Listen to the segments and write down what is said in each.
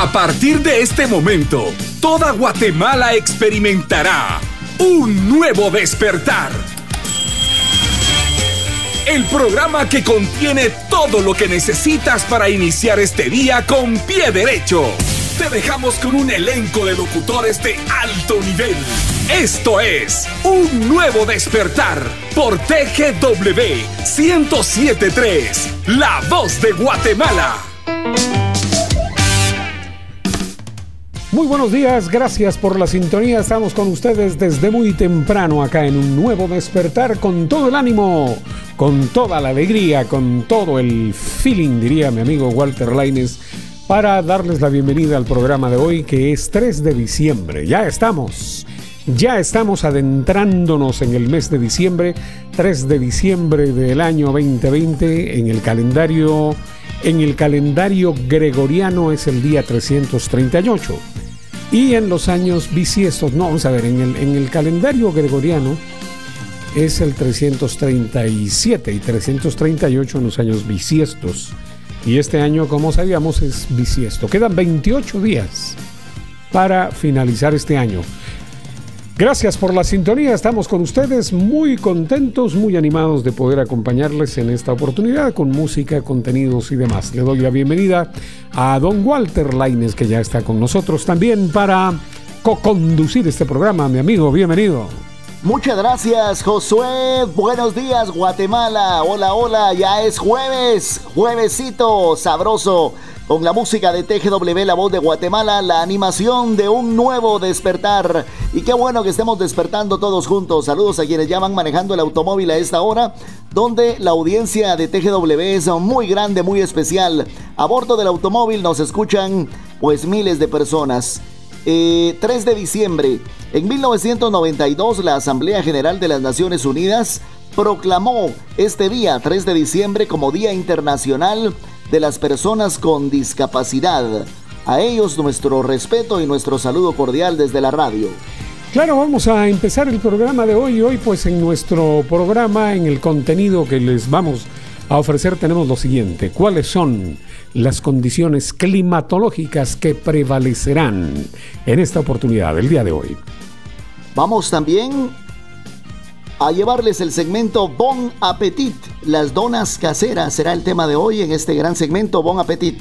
A partir de este momento, toda Guatemala experimentará un nuevo despertar. El programa que contiene todo lo que necesitas para iniciar este día con pie derecho. Te dejamos con un elenco de locutores de alto nivel. Esto es Un Nuevo Despertar por TGW 1073, La Voz de Guatemala. Muy buenos días, gracias por la sintonía. Estamos con ustedes desde muy temprano acá en un nuevo despertar con todo el ánimo, con toda la alegría, con todo el feeling, diría mi amigo Walter Laines, para darles la bienvenida al programa de hoy que es 3 de diciembre. Ya estamos, ya estamos adentrándonos en el mes de diciembre, 3 de diciembre del año 2020 en el calendario en el calendario gregoriano es el día 338. Y en los años bisiestos, no, vamos a ver, en el, en el calendario gregoriano es el 337 y 338 en los años bisiestos. Y este año, como sabíamos, es bisiesto. Quedan 28 días para finalizar este año. Gracias por la sintonía, estamos con ustedes muy contentos, muy animados de poder acompañarles en esta oportunidad con música, contenidos y demás. Le doy la bienvenida a don Walter Laines que ya está con nosotros también para co-conducir este programa, mi amigo, bienvenido. Muchas gracias, Josué. Buenos días, Guatemala. Hola, hola. Ya es jueves. Juevesito sabroso. Con la música de TGW, la voz de Guatemala, la animación de un nuevo despertar. Y qué bueno que estemos despertando todos juntos. Saludos a quienes ya van manejando el automóvil a esta hora, donde la audiencia de TGW es muy grande, muy especial. A bordo del automóvil nos escuchan pues miles de personas. 3 eh, de diciembre. En 1992, la Asamblea General de las Naciones Unidas proclamó este día, 3 de diciembre, como Día Internacional de las Personas con Discapacidad. A ellos nuestro respeto y nuestro saludo cordial desde la radio. Claro, vamos a empezar el programa de hoy. Hoy pues en nuestro programa, en el contenido que les vamos a ofrecer, tenemos lo siguiente. ¿Cuáles son las condiciones climatológicas que prevalecerán en esta oportunidad, el día de hoy. Vamos también a llevarles el segmento Bon Appetit. Las donas caseras será el tema de hoy en este gran segmento Bon Appetit.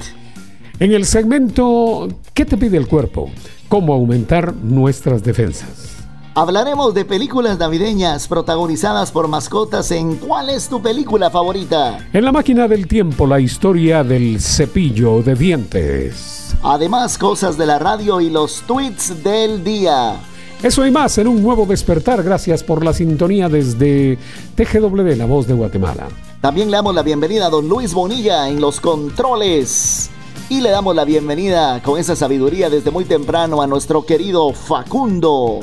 En el segmento ¿Qué te pide el cuerpo? ¿Cómo aumentar nuestras defensas? Hablaremos de películas navideñas protagonizadas por mascotas en ¿Cuál es tu película favorita? En la máquina del tiempo, la historia del cepillo de dientes. Además, cosas de la radio y los tweets del día. Eso y más en un nuevo despertar. Gracias por la sintonía desde TGW, la voz de Guatemala. También le damos la bienvenida a don Luis Bonilla en los controles. Y le damos la bienvenida con esa sabiduría desde muy temprano a nuestro querido Facundo.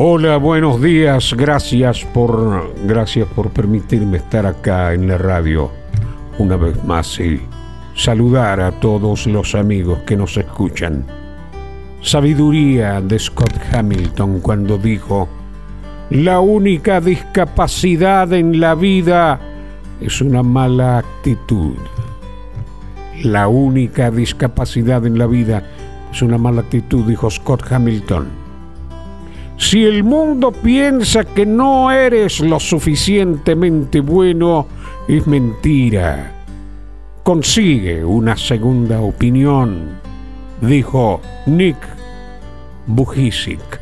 Hola, buenos días. Gracias por gracias por permitirme estar acá en la radio una vez más y saludar a todos los amigos que nos escuchan. Sabiduría de Scott Hamilton cuando dijo, la única discapacidad en la vida es una mala actitud. La única discapacidad en la vida es una mala actitud, dijo Scott Hamilton. Si el mundo piensa que no eres lo suficientemente bueno, es mentira. Consigue una segunda opinión, dijo Nick Bujicic.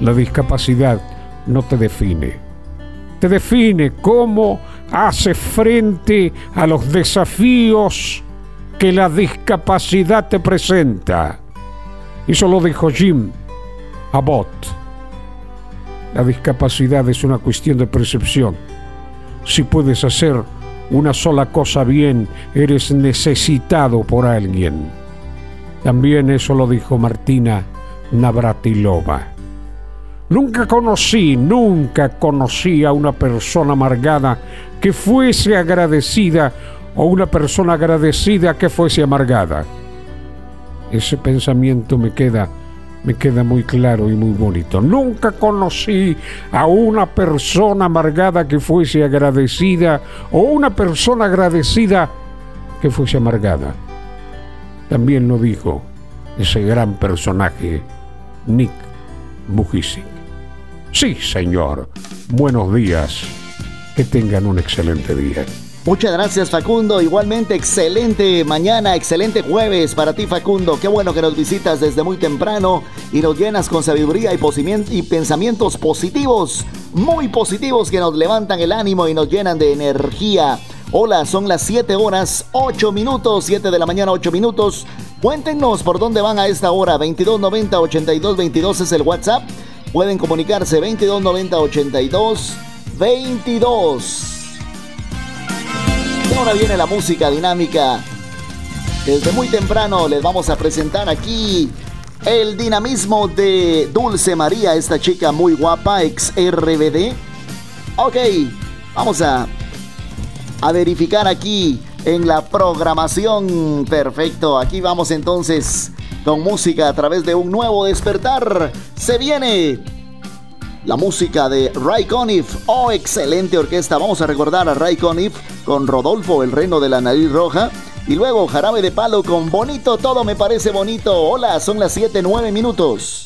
La discapacidad no te define. Te define cómo hace frente a los desafíos que la discapacidad te presenta. Eso lo dijo Jim Abbott. La discapacidad es una cuestión de percepción. Si puedes hacer una sola cosa bien, eres necesitado por alguien. También eso lo dijo Martina Navratilova. Nunca conocí, nunca conocí a una persona amargada que fuese agradecida o una persona agradecida que fuese amargada. Ese pensamiento me queda me queda muy claro y muy bonito. Nunca conocí a una persona amargada que fuese agradecida o una persona agradecida que fuese amargada. También lo dijo ese gran personaje, Nick Bujicic. Sí, señor. Buenos días. Que tengan un excelente día. Muchas gracias Facundo, igualmente excelente mañana, excelente jueves para ti Facundo, qué bueno que nos visitas desde muy temprano y nos llenas con sabiduría y, pensamientos positivos, muy positivos que nos levantan el ánimo y nos llenan de energía. Hola, son las 7 horas 8 minutos, 7 de la mañana 8 minutos. Cuéntenos por dónde van a esta hora, 2290 8222 es el WhatsApp. Pueden comunicarse 2290 82 22. Ahora viene la música dinámica. Desde muy temprano les vamos a presentar aquí el dinamismo de Dulce María, esta chica muy guapa, ex RBD. Ok, vamos a, a verificar aquí en la programación. Perfecto, aquí vamos entonces con música a través de un nuevo despertar. Se viene la música de Ray Conniff. Oh, excelente orquesta. Vamos a recordar a Ray Conniff con Rodolfo, el reno de la nariz roja. Y luego Jarabe de Palo con Bonito, todo me parece bonito. Hola, son las 7, 9 minutos.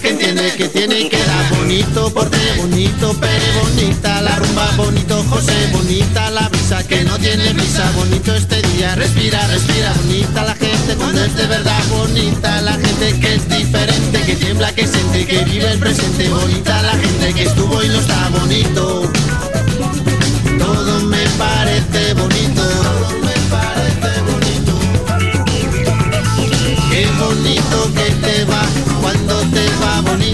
Que entiende, que tiene que da. Bonito porte, bonito pere, bonita la rumba, bonito José, bonita la brisa que no tiene prisa, bonito este día, respira, respira, bonita la gente cuando es de verdad, bonita la gente que es diferente, que tiembla, que siente, que vive el presente, bonita la gente que estuvo y no está bonito. Todo me parece bonito, todo me parece bonito. Qué bonito que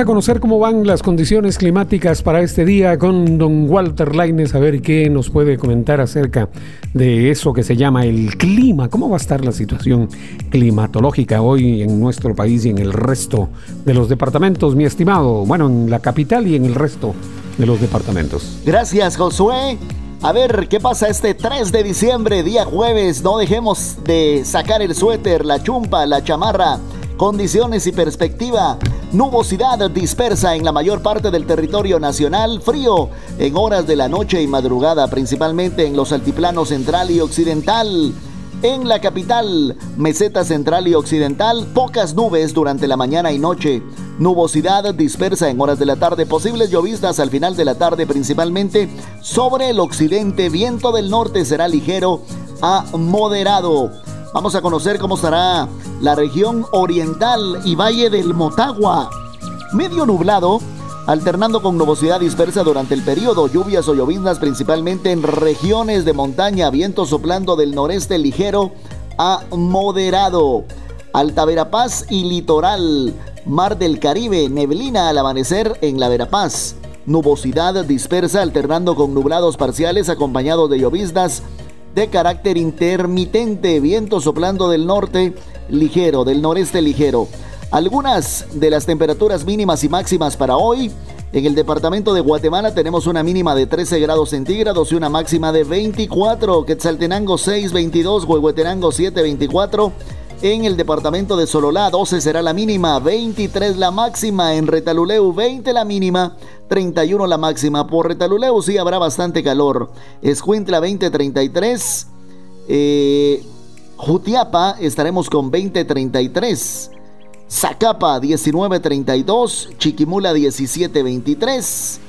A conocer cómo van las condiciones climáticas para este día con don Walter Laines, a ver qué nos puede comentar acerca de eso que se llama el clima. ¿Cómo va a estar la situación climatológica hoy en nuestro país y en el resto de los departamentos, mi estimado? Bueno, en la capital y en el resto de los departamentos. Gracias, Josué. A ver, ¿qué pasa este 3 de diciembre, día jueves? No dejemos de sacar el suéter, la chumpa, la chamarra. Condiciones y perspectiva. Nubosidad dispersa en la mayor parte del territorio nacional. Frío en horas de la noche y madrugada, principalmente en los altiplanos central y occidental. En la capital, meseta central y occidental, pocas nubes durante la mañana y noche. Nubosidad dispersa en horas de la tarde, posibles lloviznas al final de la tarde, principalmente sobre el occidente. Viento del norte será ligero a moderado. Vamos a conocer cómo estará la región oriental y valle del Motagua. Medio nublado, alternando con nubosidad dispersa durante el periodo, lluvias o lloviznas principalmente en regiones de montaña, viento soplando del noreste ligero a moderado. Alta Verapaz y litoral, mar del Caribe, neblina al amanecer en la Verapaz. Nubosidad dispersa alternando con nublados parciales acompañados de lloviznas de carácter intermitente, viento soplando del norte ligero, del noreste ligero. Algunas de las temperaturas mínimas y máximas para hoy. En el departamento de Guatemala tenemos una mínima de 13 grados centígrados y una máxima de 24. Quetzaltenango 6, 22, Huehuetenango 7, 24. En el departamento de Sololá 12 será la mínima, 23 la máxima. En Retaluleu 20 la mínima, 31 la máxima. Por Retaluleu sí habrá bastante calor. Escuintla 20, 33. Eh, Jutiapa estaremos con 20, 33. Zacapa 1932, Chiquimula 1723.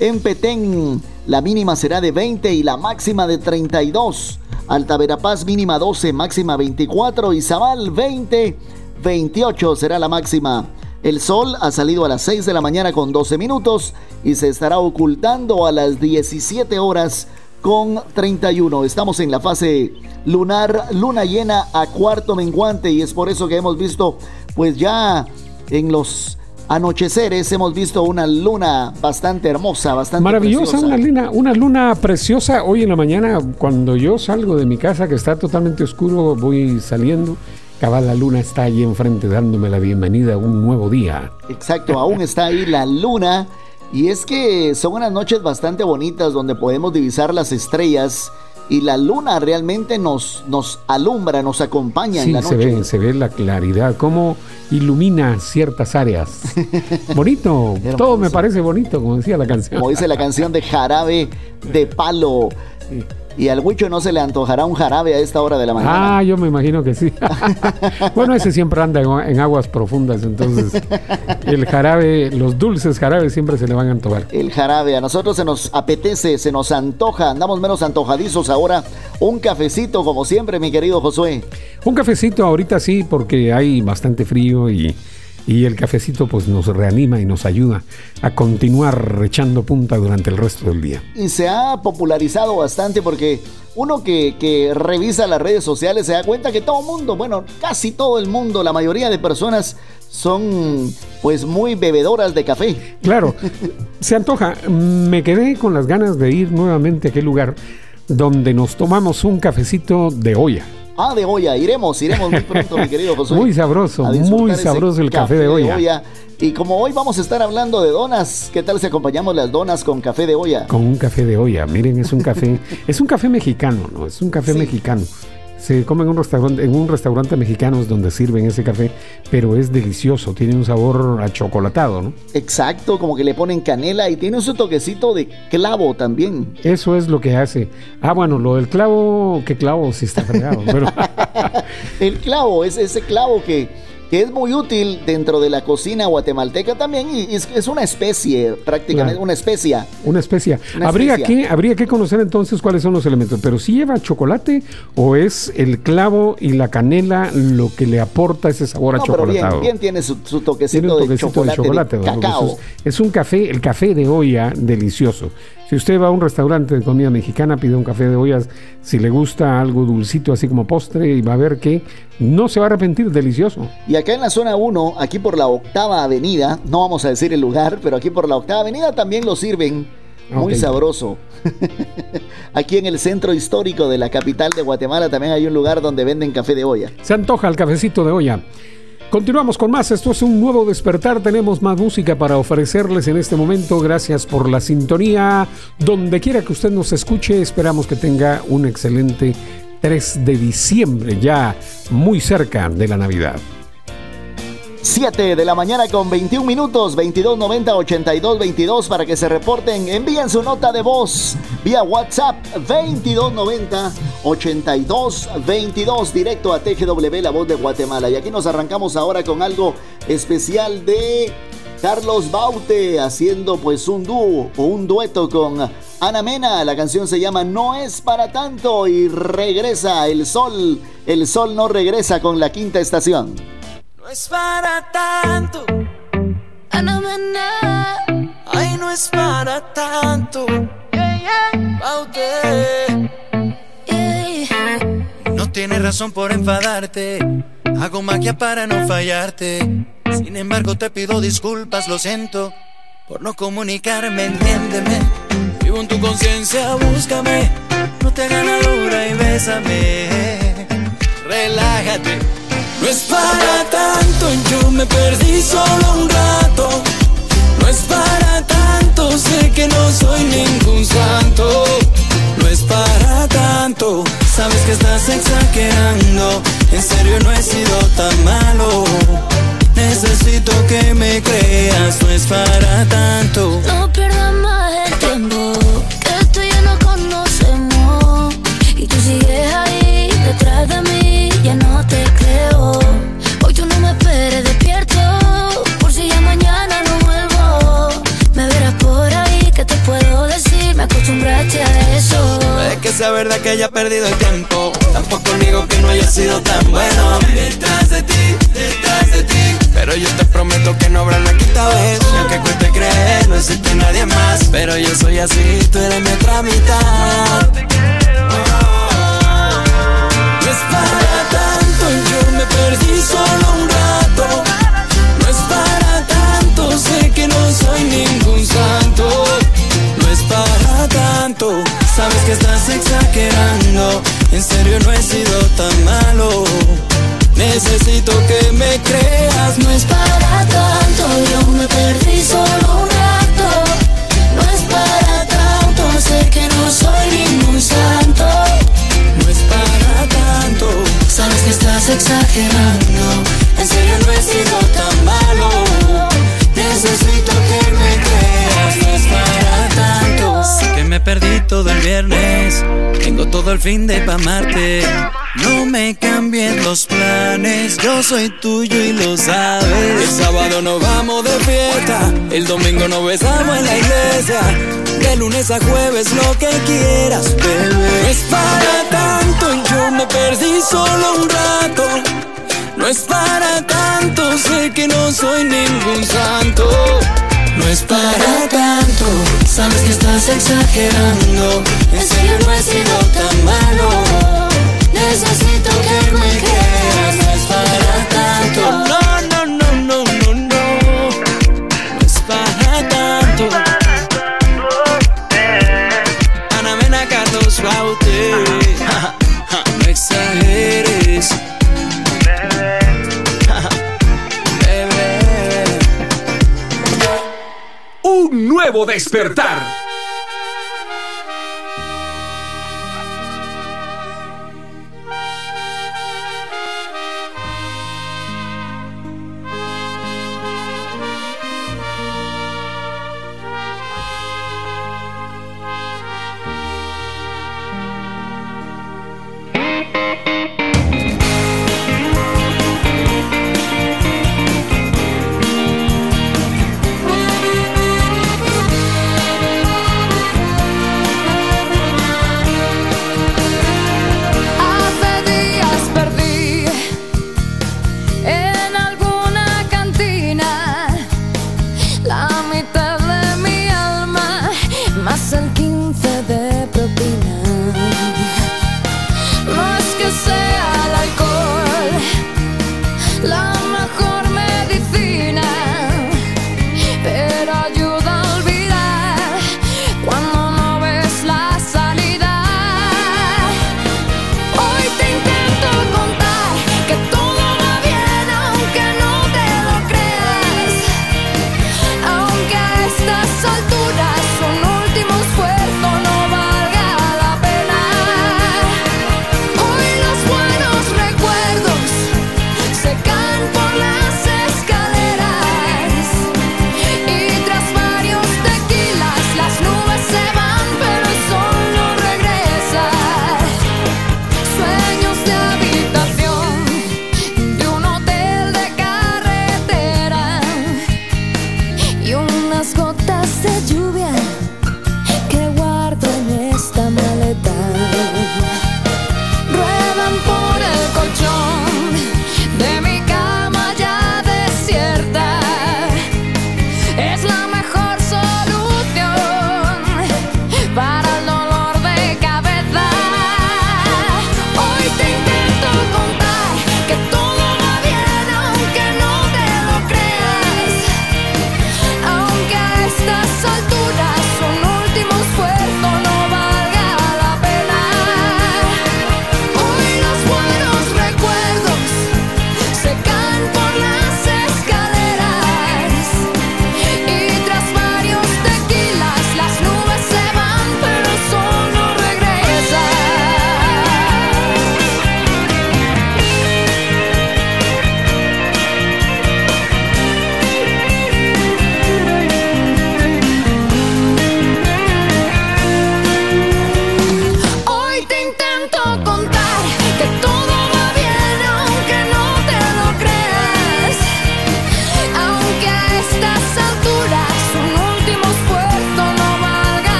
En Petén la mínima será de 20 y la máxima de 32. Alta Verapaz mínima 12, máxima 24. Y Zabal 20, 28 será la máxima. El sol ha salido a las 6 de la mañana con 12 minutos y se estará ocultando a las 17 horas con 31. Estamos en la fase lunar, luna llena a cuarto menguante y es por eso que hemos visto pues ya en los anocheceres hemos visto una luna bastante hermosa, bastante Maravillosa, preciosa. una luna, una luna preciosa. Hoy en la mañana, cuando yo salgo de mi casa, que está totalmente oscuro, voy saliendo. Cabal, la luna está ahí enfrente dándome la bienvenida a un nuevo día. Exacto, aún está ahí la luna. Y es que son unas noches bastante bonitas donde podemos divisar las estrellas y la luna realmente nos, nos alumbra, nos acompaña en Sí, la se noche. ve, se ve la claridad, cómo ilumina ciertas áreas. Bonito, todo me parece bonito, como decía la canción. Como dice la canción de jarabe de palo. Y al Huicho no se le antojará un jarabe a esta hora de la mañana. Ah, yo me imagino que sí. bueno, ese siempre anda en, aguas profundas, entonces el jarabe, los dulces jarabes siempre se le van a antojar. El jarabe, a nosotros se nos apetece, se nos antoja, andamos menos antojadizos ahora. Un cafecito, como siempre, mi querido Josué. Un cafecito ahorita sí, porque hay bastante frío y, y el cafecito pues nos reanima y nos ayuda a continuar echando punta durante el resto del día. Y se ha popularizado bastante porque uno que, que revisa las redes sociales se da cuenta que todo el mundo, bueno, casi todo el mundo, la mayoría de personas son pues muy bebedoras de café. Claro, se antoja. Me quedé con las ganas de ir nuevamente a aquel lugar donde nos tomamos un cafecito de olla. Ah, de olla, iremos, iremos muy pronto, mi querido Josué. Muy sabroso, muy sabroso el café de olla. Y como hoy vamos a estar hablando de donas, ¿qué tal si acompañamos las donas con café de olla? Con un café de olla. Miren, es un café, es un café mexicano, ¿no? Es un café Sí. mexicano. Se come en un restaurante, en un restaurante mexicano es donde sirven ese café, pero es delicioso, tiene un sabor achocolatado, ¿no? Exacto, como que le ponen canela y tiene su toquecito de clavo también. Eso es lo que hace. Ah, bueno, lo del clavo, qué clavo sí está fregado, pero El clavo es ese clavo que, que es muy útil dentro de la cocina guatemalteca también y es, es una especie, prácticamente Claro. una especia. una especia. Una habría especia. que habría que conocer entonces cuáles son los elementos, pero si lleva chocolate o es el clavo y la canela lo que le aporta ese sabor No, pero bien, bien tiene su, su toquecito, Tiene un de, toquecito chocolate, de chocolate, de cacao. Es, es un café, el café de olla delicioso. Si usted va a un restaurante de comida mexicana, pide un café de ollas, si le gusta algo dulcito así como postre, y va a ver que no se va a arrepentir, delicioso. Y acá en la zona 1, aquí por la octava avenida, no vamos a decir el lugar, pero aquí por la octava avenida también lo sirven muy sabroso. aquí en el centro histórico de la capital de Guatemala también hay un lugar donde venden café de olla. Se antoja el cafecito de olla. Continuamos con más. Esto es un nuevo despertar. Tenemos más música para ofrecerles en este momento. Gracias por la sintonía. Donde quiera que usted nos escuche, esperamos que tenga un excelente 3 de diciembre, ya muy cerca de la Navidad. 7 de la mañana con 21 minutos, 2290 82 22 para que se reporten. Envíen su nota de voz vía WhatsApp 2290 82 22 directo a TGW La Voz de Guatemala. Y aquí nos arrancamos ahora con algo especial de Carlos Baute haciendo pues un dúo o un dueto con Ana Mena. La canción se llama No es para tanto y regresa el sol. El sol no regresa con la quinta estación. No es para tanto. Mena. Ay, no es para tanto. No tienes razón por enfadarte. Hago magia para no fallarte. Sin embargo, te pido disculpas, lo siento. Por no comunicarme, entiéndeme. Vivo en tu conciencia, búscame. No te hagas la dura y bésame. Relájate. No es para tanto, yo me perdí solo un rato. No es para tanto, sé que no soy ningún santo. No es para tanto, sabes que estás exagerando. En serio no he sido tan malo. Necesito que me creas, no es para tanto. No pierdas el tiempo, que tú y yo no conocemos. Y tú sigues ahí detrás de mí, ya no te creo. Hoy tú no me esperes despierto, por si ya mañana no vuelvo. Me verás por ahí, que te puedo decir? Me acostumbraste a eso. Puede que sea verdad que haya perdido el tiempo. Tampoco digo que no haya sido tan bueno. Detrás de ti, detrás de ti. Pero yo te prometo que no habrá una quinta vez. Y aunque cueste creer, no existe nadie más. Pero yo soy así, tú eres mi otra mitad. Perdí solo un rato. No es para tanto, sé que no soy ningún santo. No es para tanto, sabes que estás exagerando. En serio no he sido tan malo. Necesito que me creas, No es para tanto, yo me perdí solo un rato. No es para tanto, sé que no soy ningún santo. Sabes que estás exagerando. En serio no he sido me perdí todo el viernes. Tengo todo el fin de pa' amarte. No me cambien los planes. Yo soy tuyo y lo sabes. El sábado nos vamos de fiesta, el domingo nos besamos en la iglesia. De lunes a jueves lo que quieras, bebé. No es para tanto, yo me perdí solo un rato. No es para tanto, sé que no soy ningún santo. No es para tanto, sabes que estás exagerando. En serio no he sido tan malo. Necesito que me creas, no es para tanto. No, no, no, no, no, no. No es para tanto. Ana Mena, Carlos Baute. No exageres. Nuevo despertar.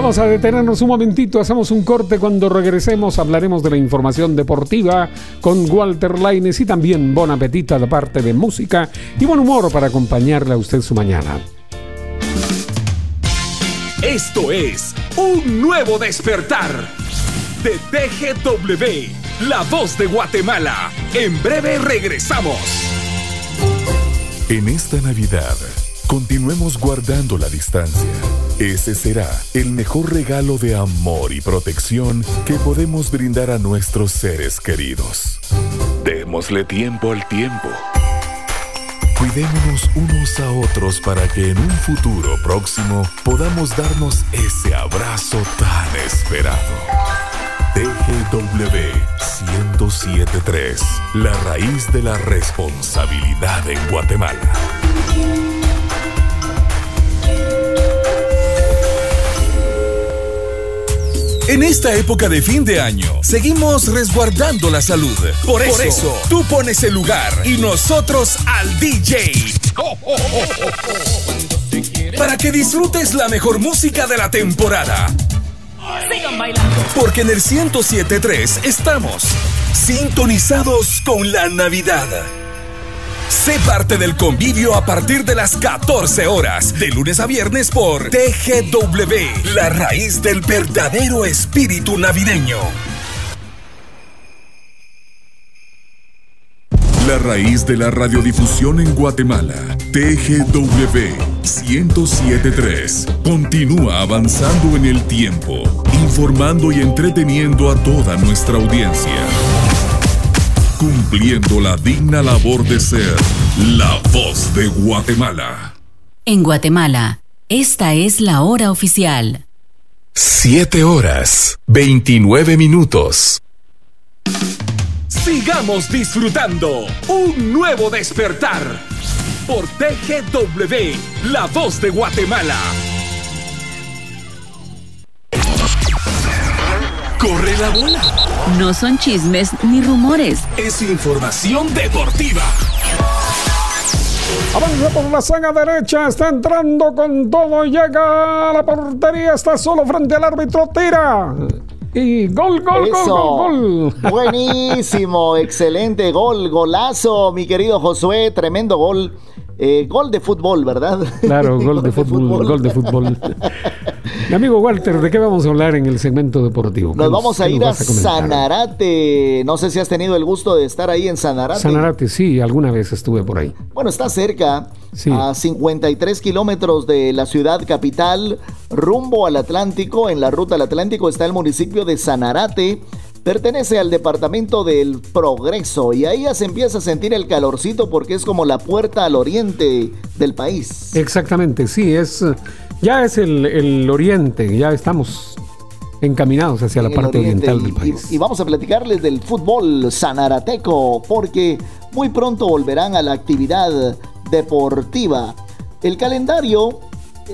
Vamos a detenernos un momentito, hacemos un corte. Cuando regresemos hablaremos de la información deportiva con Walter Laines y también Bon Apetita de parte de música y buen humor para acompañarle a usted su mañana. Esto es un nuevo despertar de TGW, la voz de Guatemala. En breve regresamos. En esta Navidad, continuemos guardando la distancia. Ese será el mejor regalo de amor y protección que podemos brindar a nuestros seres queridos. Démosle tiempo al tiempo. Cuidémonos unos a otros para que en un futuro próximo podamos darnos ese abrazo tan esperado. TGW 1073, la raíz de la responsabilidad en Guatemala. En esta época de fin de año, seguimos resguardando la salud. Por eso, Por eso, tú pones el lugar y nosotros al DJ. Para que disfrutes la mejor música de la temporada. Sigan bailando. Porque en el 1073 estamos sintonizados con la Navidad. Sé parte del convivio a partir de las 14 horas, de lunes a viernes por TGW, la raíz del verdadero espíritu navideño. La raíz de la radiodifusión en Guatemala, TGW 1073, continúa avanzando en el tiempo, informando y entreteniendo a toda nuestra audiencia. Cumpliendo la digna labor de ser la voz de Guatemala. En Guatemala, esta es la hora oficial. 7 horas, 29 minutos. Sigamos disfrutando un nuevo despertar por TGW, la voz de Guatemala. Corre la bola. No son chismes ni rumores. Es información deportiva. Avanza por la saga derecha, está entrando con todo, llega a la portería, está solo frente al árbitro, tira. Y gol, gol, gol, gol, gol. Buenísimo, excelente gol, golazo, mi querido Josué, tremendo gol. Eh, gol de fútbol, ¿verdad? Claro, gol de fútbol, gol de fútbol. Mi amigo Walter, ¿de qué vamos a hablar en el segmento deportivo? ¿Qué Nos vamos a ir a? Sanarate. No sé si has tenido el gusto de estar ahí en Sanarate. Sanarate, sí, alguna vez estuve por ahí. Bueno, está cerca, Sí. a 53 kilómetros de la ciudad capital, rumbo al Atlántico. En la ruta al Atlántico está el municipio de Sanarate. Pertenece al departamento del Progreso y ahí ya se empieza a sentir el calorcito porque es como la puerta al oriente del país. Exactamente, sí, es ya es el, el oriente, ya estamos encaminados hacia la en parte oriente. oriental del país. Y, y vamos a platicarles del fútbol sanarateco, porque muy pronto volverán a la actividad deportiva. El calendario,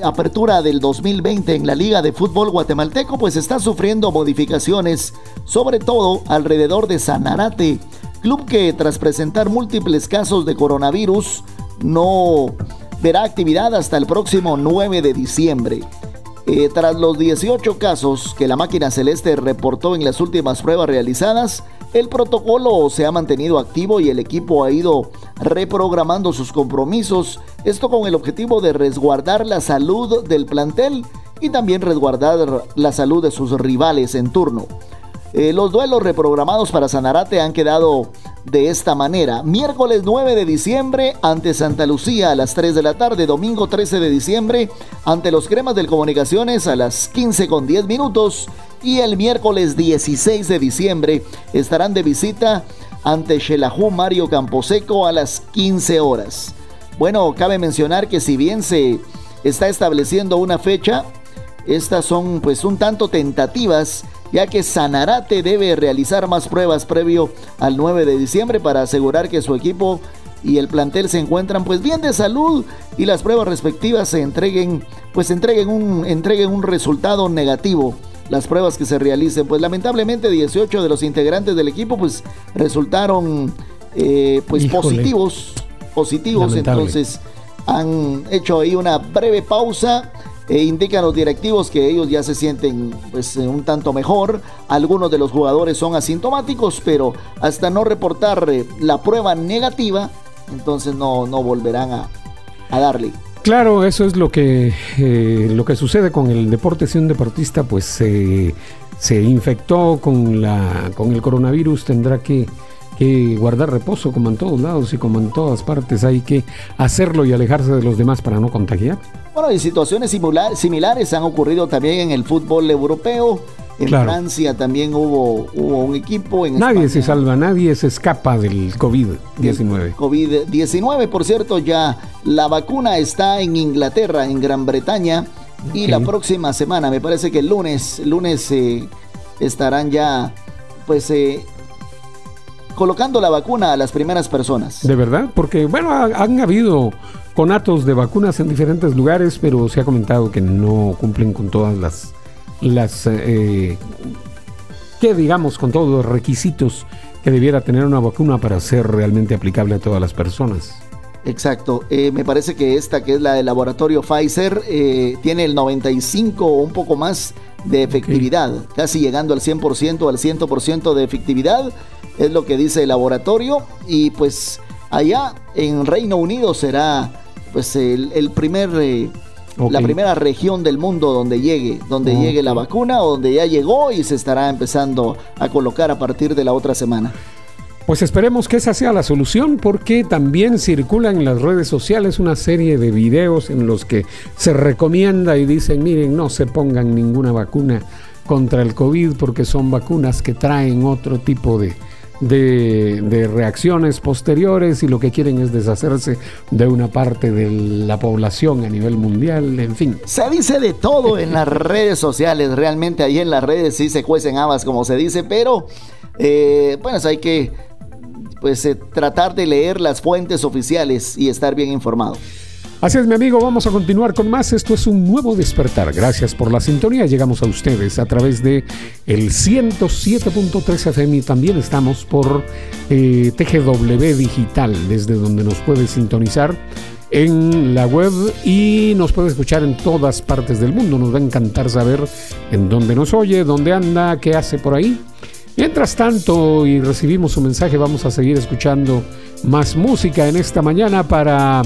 apertura del 2020 en la Liga de Fútbol Guatemalteco, pues está sufriendo modificaciones, sobre todo alrededor de Sanarate, club que tras presentar múltiples casos de coronavirus, no verá actividad hasta el próximo 9 de diciembre. Eh, tras los 18 casos que la máquina celeste reportó en las últimas pruebas realizadas, el protocolo se ha mantenido activo y el equipo ha ido reprogramando sus compromisos, esto con el objetivo de resguardar la salud del plantel y también resguardar la salud de sus rivales en turno. Eh, los duelos reprogramados para Sanarate han quedado de esta manera. Miércoles 9 de diciembre ante Santa Lucía a las 3 de la tarde. Domingo 13 de diciembre ante los Cremas del Comunicaciones a las 15 con 10 minutos. Y el miércoles 16 de diciembre estarán de visita ante Xelajú Mario Camposeco a las 15 horas. Bueno, cabe mencionar que si bien se está estableciendo una fecha, estas son pues un tanto tentativas, ya que Sanarate debe realizar más pruebas previo al 9 de diciembre para asegurar que su equipo y el plantel se encuentran pues bien de salud y las pruebas respectivas se entreguen pues entreguen un entreguen un resultado negativo las pruebas que se realicen pues lamentablemente 18 de los integrantes del equipo pues resultaron eh, pues Híjole. positivos positivos Lamentable. entonces han hecho ahí una breve pausa Eh, indican los directivos que ellos ya se sienten pues, eh, un tanto mejor. Algunos de los jugadores son asintomáticos, pero hasta no reportar eh, la prueba negativa, entonces no, no volverán a, a darle. Claro, eso es lo que, eh, lo que sucede con el deporte. Si un deportista pues se- infectó con, la, con el coronavirus, tendrá que, que guardar reposo como en todos lados y como en todas partes. Hay que hacerlo y alejarse de los demás para no contagiar. Bueno, y situaciones similares han ocurrido también en el fútbol europeo. En Claro. Francia también hubo, hubo un equipo. En Nadie se salva, nadie se escapa del COVID-19. COVID-19, por cierto, ya la vacuna está en Inglaterra, en Gran Bretaña. Y la próxima semana, me parece que el lunes, lunes eh, estarán ya, pues, eh, colocando la vacuna a las primeras personas. De verdad, porque bueno, ha- han habido conatos de vacunas en diferentes lugares, pero se ha comentado que no cumplen con todas las, las eh, que digamos, con todos los requisitos que debiera tener una vacuna para ser realmente aplicable a todas las personas. Exacto. Eh, me parece que esta, que es la del laboratorio Pfizer, eh, tiene el 95 o un poco más de efectividad, casi llegando al 100%, al 100% de efectividad, es lo que dice el laboratorio. Y pues allá en Reino Unido será pues el, el primer... eh, La primera región del mundo donde llegue, donde Ok. llegue la vacuna, o donde ya llegó y se estará empezando a colocar a partir de la otra semana. Pues esperemos que esa sea la solución porque también circulan en las redes sociales una serie de videos en los que se recomienda y dicen, miren, no se pongan ninguna vacuna contra el COVID porque son vacunas que traen otro tipo de, de, reacciones posteriores y lo que quieren es deshacerse de una parte de la población a nivel mundial, en fin. Se dice de todo en las redes sociales, realmente ahí en las redes sí se cuecen habas como se dice, pero eh, pues hay que pues eh, tratar de leer las fuentes oficiales y estar bien informado. Así es, mi amigo, vamos a continuar con más. Esto es un nuevo despertar. Gracias por la sintonía. Llegamos a ustedes a través de el 107.3 FM y también estamos por eh, TGW Digital, desde donde nos puede sintonizar en la web y nos puede escuchar en todas partes del mundo. Nos va a encantar saber en dónde nos oye, dónde anda, qué hace por ahí. Mientras tanto, y recibimos su mensaje, vamos a seguir escuchando más música en esta mañana para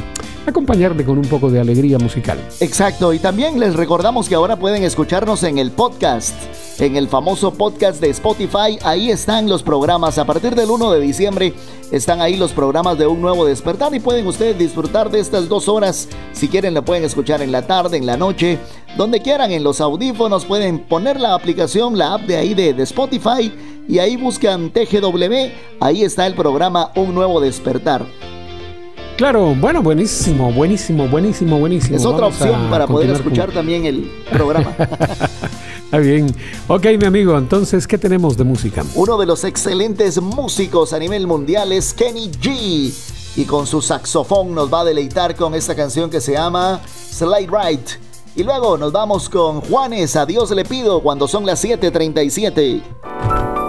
acompañarle con un poco de alegría musical. Exacto, y también les recordamos que ahora pueden escucharnos en el podcast, en el famoso podcast de Spotify. Ahí están los programas. A partir del 1 de diciembre están ahí los programas de Un Nuevo Despertar y pueden ustedes disfrutar de estas dos horas. Si quieren, la pueden escuchar en la tarde, en la noche, donde quieran, en los audífonos. Pueden poner la aplicación, la app de ahí de, de Spotify y ahí buscan TGW. Ahí está el programa Un Nuevo Despertar. Claro, bueno, buenísimo, buenísimo, buenísimo, buenísimo. Es otra Vamos opción para poder escuchar con- también el programa. Está bien. Ok, mi amigo, entonces, ¿qué tenemos de música? Uno de los excelentes músicos a nivel mundial es Kenny G. Y con su saxofón nos va a deleitar con esta canción que se llama Slide Right. Y luego nos vamos con Juanes, a Dios le pido cuando son las 7:37.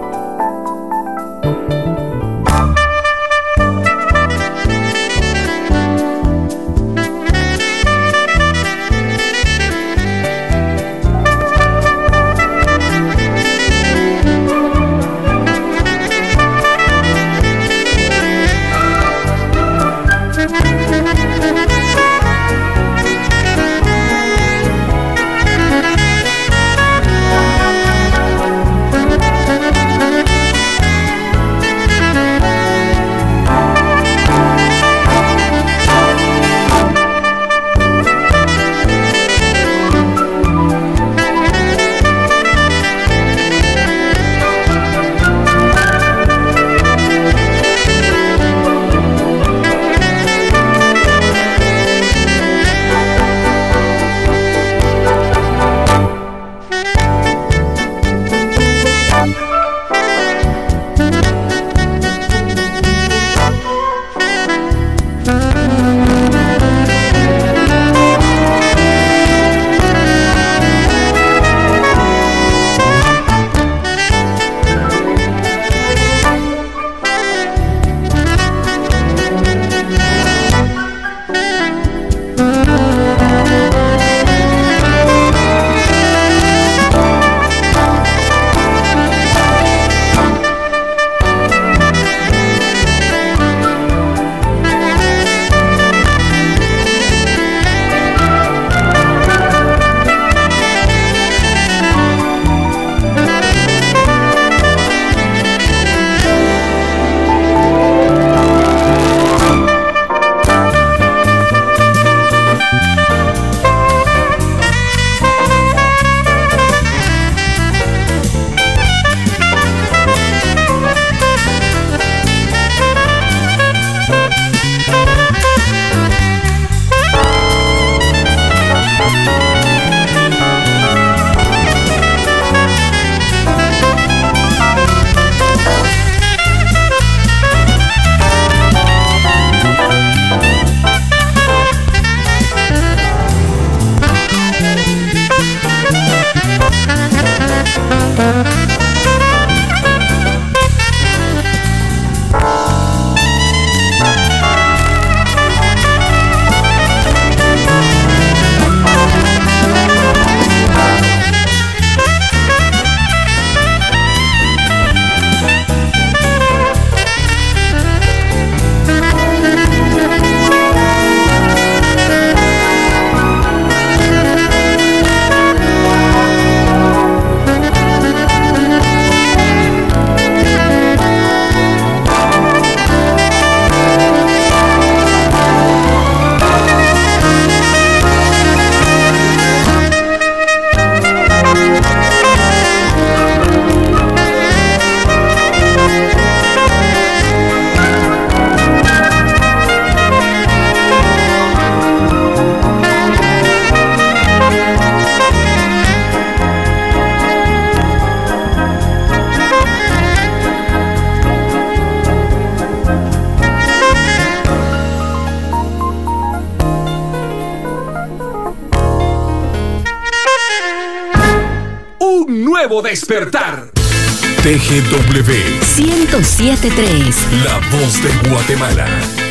Despertar. TGW, 1073. la voz de Guatemala.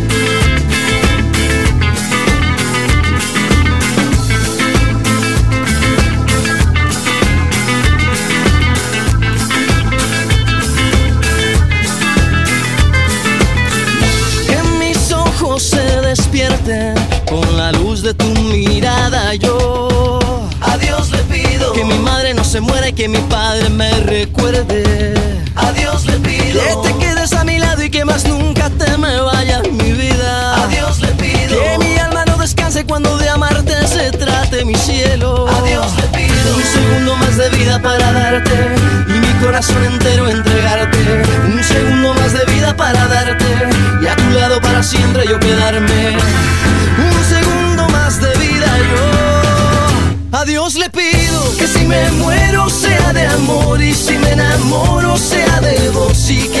Mirada. Yo a Dios le pido que mi madre no se muera y que mi padre me recuerde. A Dios le pido que te quedes a mi lado y que más nunca te me vayas, mi vida. A Dios le pido que mi alma no descanse cuando de amarte se trate mi cielo. A Dios le pido un segundo más de vida para darte y mi corazón entero entregarte. Un segundo más de vida para darte y a tu lado para siempre yo quedarme. A Dios le pido que si me muero sea de amor y si me enamoro sea de vos y que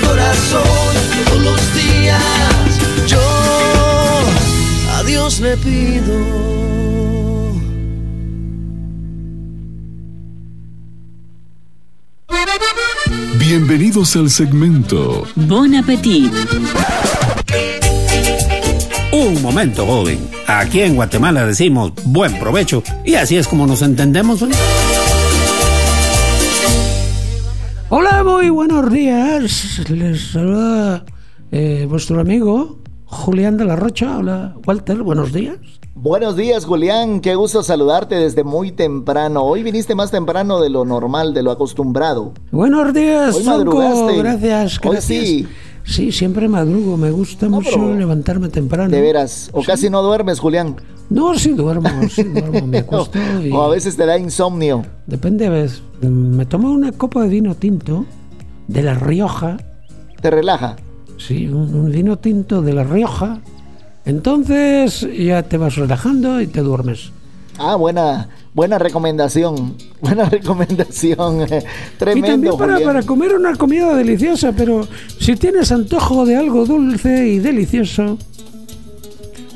Todos los días yo a Dios le pido. Bienvenidos al segmento Bon appetit. Un momento, joven. Aquí en Guatemala decimos buen provecho y así es como nos entendemos. ¿eh? Hola, muy buenos días. Les saluda eh, vuestro amigo Julián de la Rocha. Hola, Walter, buenos días. Buenos días, Julián. Qué gusto saludarte desde muy temprano. Hoy viniste más temprano de lo normal, de lo acostumbrado. Buenos días, Hoy Zonco. madrugaste. Gracias, Hoy gracias. sí. Sí, siempre madrugo. Me gusta mucho levantarme temprano. De veras. O casi no duermes, Julián. No, sí duermo, sí duermo. Me acuesto y... O a veces te da insomnio. Depende, ¿ves? Me tomo una copa de vino tinto de La Rioja. ¿Te relaja? Sí, un, un vino tinto de La Rioja. Entonces ya te vas relajando y te duermes. Ah, buena, buena recomendación. Buena recomendación. y Tremendo, también para, para comer una comida deliciosa, pero si tienes antojo de algo dulce y delicioso,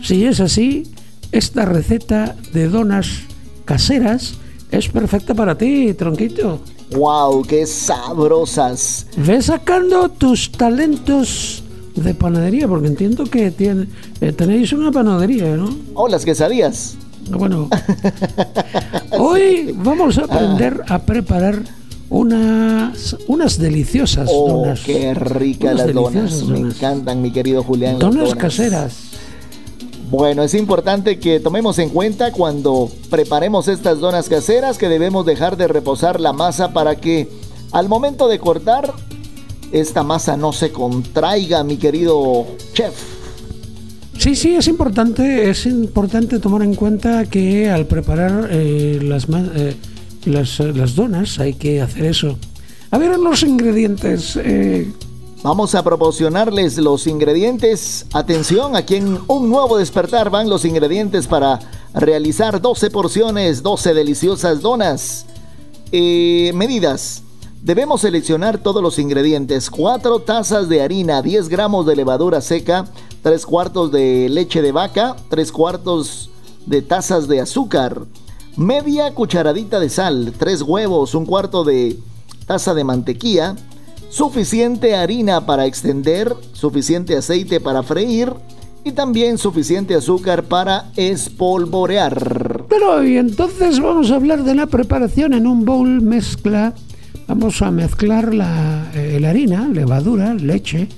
si es así, esta receta de donas caseras es perfecta para ti, tronquito. Wow, qué sabrosas. Ve sacando tus talentos de panadería, porque entiendo que tiene, eh, tenéis una panadería, ¿no? Oh, las quesadillas. Bueno, hoy vamos a aprender a preparar unas, unas deliciosas Oh, donas. qué ricas las donas. Me donas. encantan, mi querido Julián. las donas. caseras. Bueno, es importante que tomemos en cuenta cuando preparemos estas donas caseras que debemos dejar de reposar la masa para que al momento de cortar esta masa no se contraiga, mi querido chef. Sí, sí, es importante, es importante tomar en cuenta que al preparar eh, las, eh, las, eh, las donas hay que hacer eso. A ver los ingredientes. eh, Vamos a proporcionarles los ingredientes. Atención, aquí en un nuevo despertar van los ingredientes para realizar 12 porciones, 12 deliciosas donas. Medidas. Debemos seleccionar todos los ingredientes. 4 tazas de harina, 10 gramos de levadura seca, 3 cuartos de leche de vaca, 3 cuartos de tazas de azúcar, media cucharadita de sal, 3 huevos, un cuarto de taza de mantequilla, suficiente harina para extender, suficiente aceite para freír y también suficiente azúcar para espolvorear. Pero y entonces vamos a hablar de la preparación en un bowl mezcla. Vamos a mezclar la, eh, la harina, levadura, leche,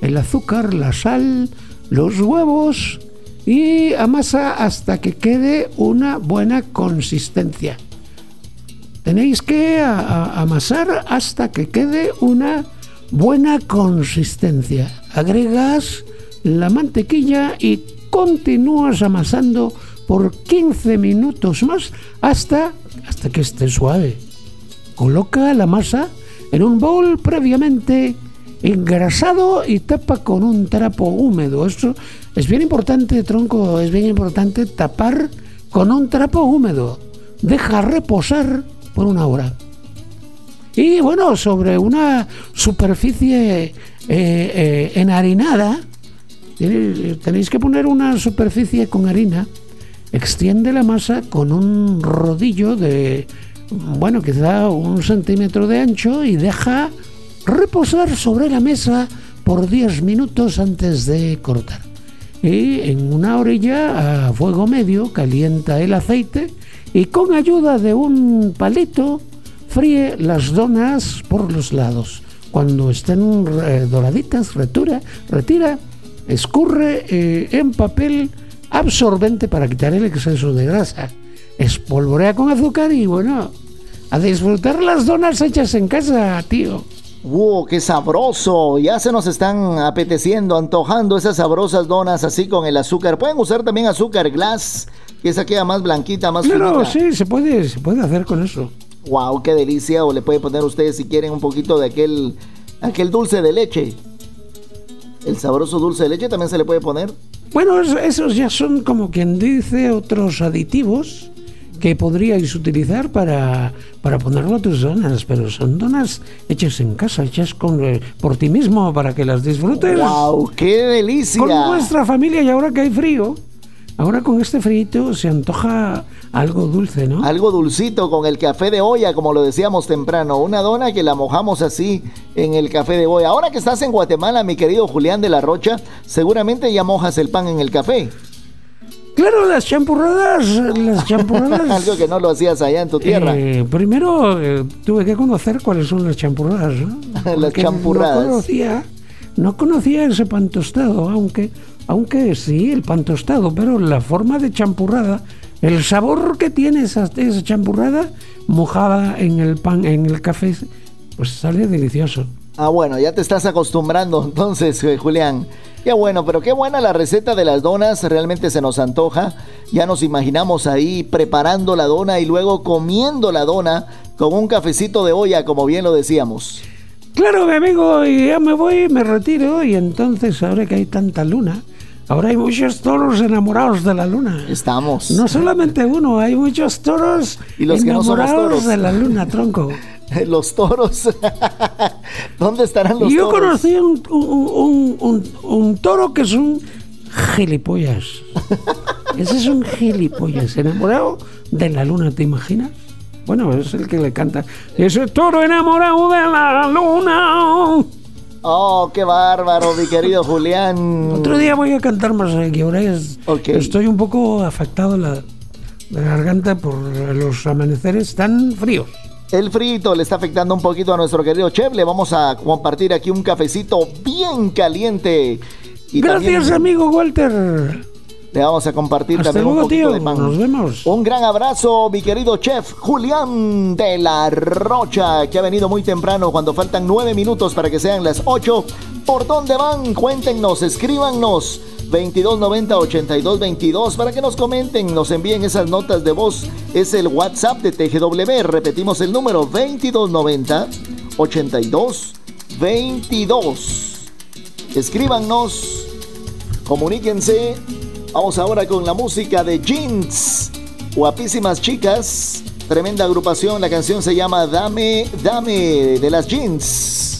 el azúcar, la sal, los huevos y amasa hasta que quede una buena consistencia. Tenéis que amasar hasta que quede una buena consistencia. Agregas la mantequilla y continúas amasando por 15 minutos más hasta, hasta que esté suave. Coloca la masa en un bowl previamente engrasado y tapa con un trapo húmedo. Esto es bien importante, tronco, es bien importante tapar con un trapo húmedo. Deja reposar por una hora. Y bueno, sobre una superficie eh, eh, enharinada, tenéis que poner una superficie con harina, extiende la masa con un rodillo de, bueno, quizá un centímetro de ancho y deja reposar sobre la mesa por 10 minutos antes de cortar. Y en una orilla a fuego medio calienta el aceite y con ayuda de un palito fríe las donas por los lados. Cuando estén doraditas, retura, retira, escurre eh, en papel absorbente para quitar el exceso de grasa. Espolvorea con azúcar y bueno, a disfrutar las donas hechas en casa, tío. ¡Wow! ¡Qué sabroso! Ya se nos están apeteciendo, antojando esas sabrosas donas así con el azúcar. Pueden usar también azúcar glass, que esa queda más blanquita, más Claro, finita. sí, se puede, se puede hacer con eso. ¡Wow! ¡Qué delicia! O le pueden poner ustedes si quieren un poquito de aquel, aquel dulce de leche. El sabroso dulce de leche también se le puede poner. Bueno, es- esos ya son como quien dice otros aditivos que podríais utilizar para, para ponerlo a tus donas, pero son donas hechas en casa, hechas con, eh, por ti mismo para que las disfrutes. ¡Wow! ¡Qué delicia! Con vuestra familia y ahora que hay frío, ahora con este frío se antoja algo dulce, ¿no? Algo dulcito con el café de olla, como lo decíamos temprano. Una dona que la mojamos así en el café de olla. Ahora que estás en Guatemala, mi querido Julián de la Rocha, seguramente ya mojas el pan en el café. Claro, las champurradas, las champurradas. Algo que no lo hacías allá en tu tierra. Eh, primero eh, tuve que conocer cuáles son las champurradas. ¿no? Las champurradas. No conocía, no conocía ese pan tostado, aunque, aunque sí, el pan tostado, pero la forma de champurrada, el sabor que tiene esa, esa champurrada mojada en el pan, en el café, pues sale delicioso. Ah, bueno, ya te estás acostumbrando entonces, eh, Julián. Qué bueno, pero qué buena la receta de las donas, realmente se nos antoja. Ya nos imaginamos ahí preparando la dona y luego comiendo la dona con un cafecito de olla, como bien lo decíamos. Claro, mi amigo, ya me voy, me retiro, y entonces ahora que hay tanta luna, ahora hay muchos toros enamorados de la luna. Estamos. No solamente uno, hay muchos toros Y los que no somos enamorados toros. de la luna, tronco. Los toros. ¿Dónde estarán los Yo toros? conocí un, un- un- un toro que es un gilipollas. Ese es un gilipollas, enamorado de la luna, ¿te imaginas? Bueno, es el que le canta. Ese toro enamorado de la luna. Oh, qué bárbaro, mi querido Julián. Otro día voy a cantar más ¿eh? aquí. Ahora estoy un poco afectado la, garganta por los amaneceres tan fríos. El frito le está afectando un poquito a nuestro querido Chef. Le vamos a compartir aquí un cafecito bien caliente. Y Gracias, amigo Walter. Le vamos a compartir Hasta también luego, un poquito tío. de pan. Nos vemos. Un gran abrazo, mi querido chef Julián de la Rocha, que ha venido muy temprano cuando faltan nueve minutos para que sean las ocho. ¿Por dónde van? Cuéntenos, escríbanos. 2290-8222 para que nos comenten, nos envíen esas notas de voz. Es el WhatsApp de TGW. Repetimos el número 2290-8222. Escríbanos, comuníquense Vamos ahora con la música de Jeans. Guapísimas chicas. Tremenda agrupación. La canción se llama Dame, Dame de las Jeans.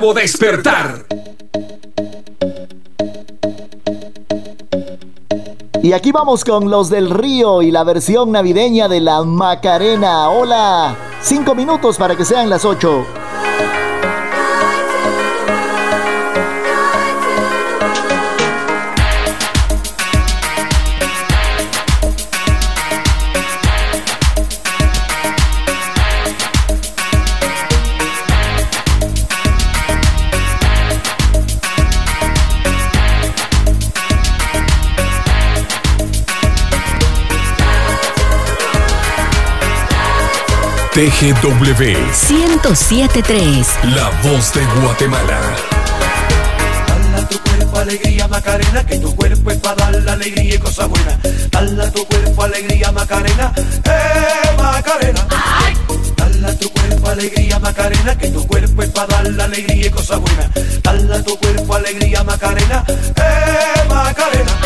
despertar. Y aquí vamos con los del río y la versión navideña de la Macarena. Hola, cinco minutos para que sean las ocho. TGW, 1073. la voz de Guatemala. Dala a tu cuerpo alegría Macarena, que tu cuerpo es para dar la alegría y cosas buenas. Dala a tu cuerpo alegría Macarena, eh Macarena. Dala a tu cuerpo alegría Macarena, que tu cuerpo es para dar la alegría y cosas buenas. Dala a tu cuerpo alegría Macarena, eh Macarena.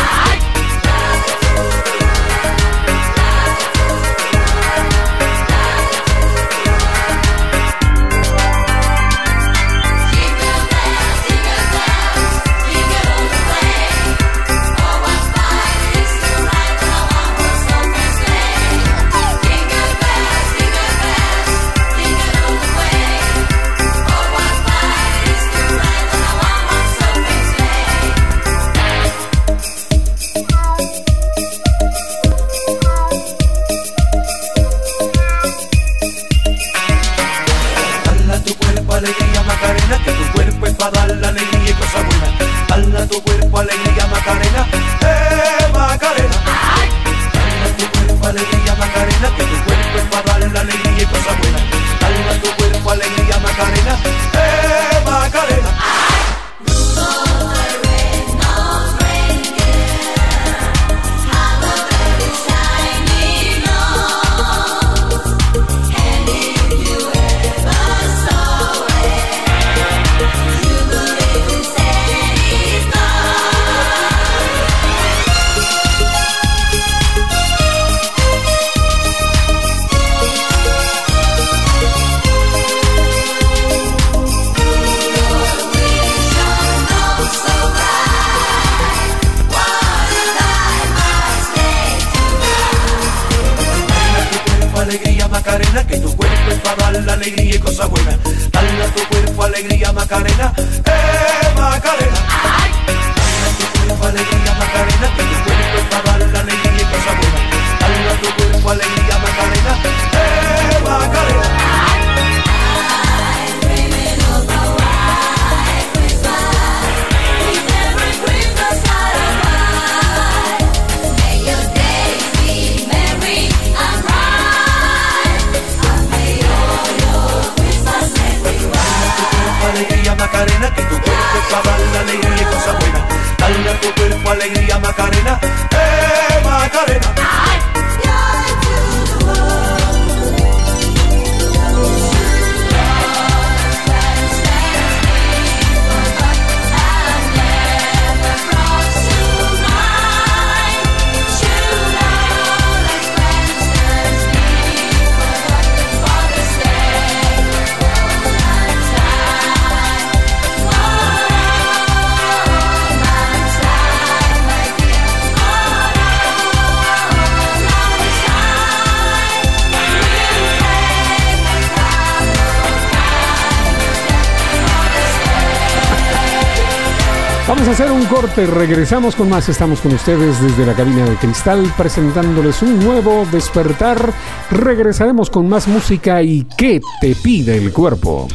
Corte, regresamos con más. Estamos con ustedes desde la cabina de cristal presentándoles un nuevo despertar. Regresaremos con más música y qué te pide el cuerpo.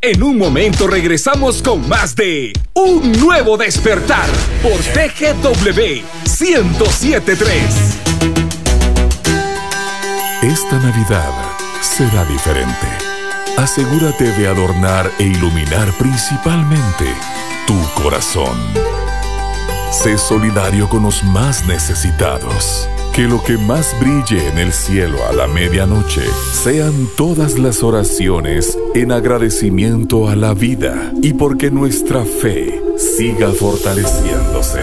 En un momento regresamos con más de Un Nuevo Despertar por TGW 1073. Esta Navidad será diferente. Asegúrate de adornar e iluminar principalmente tu corazón. Sé solidario con los más necesitados. Que lo que más brille en el cielo a la medianoche sean todas las oraciones en agradecimiento a la vida y porque nuestra fe siga fortaleciéndose.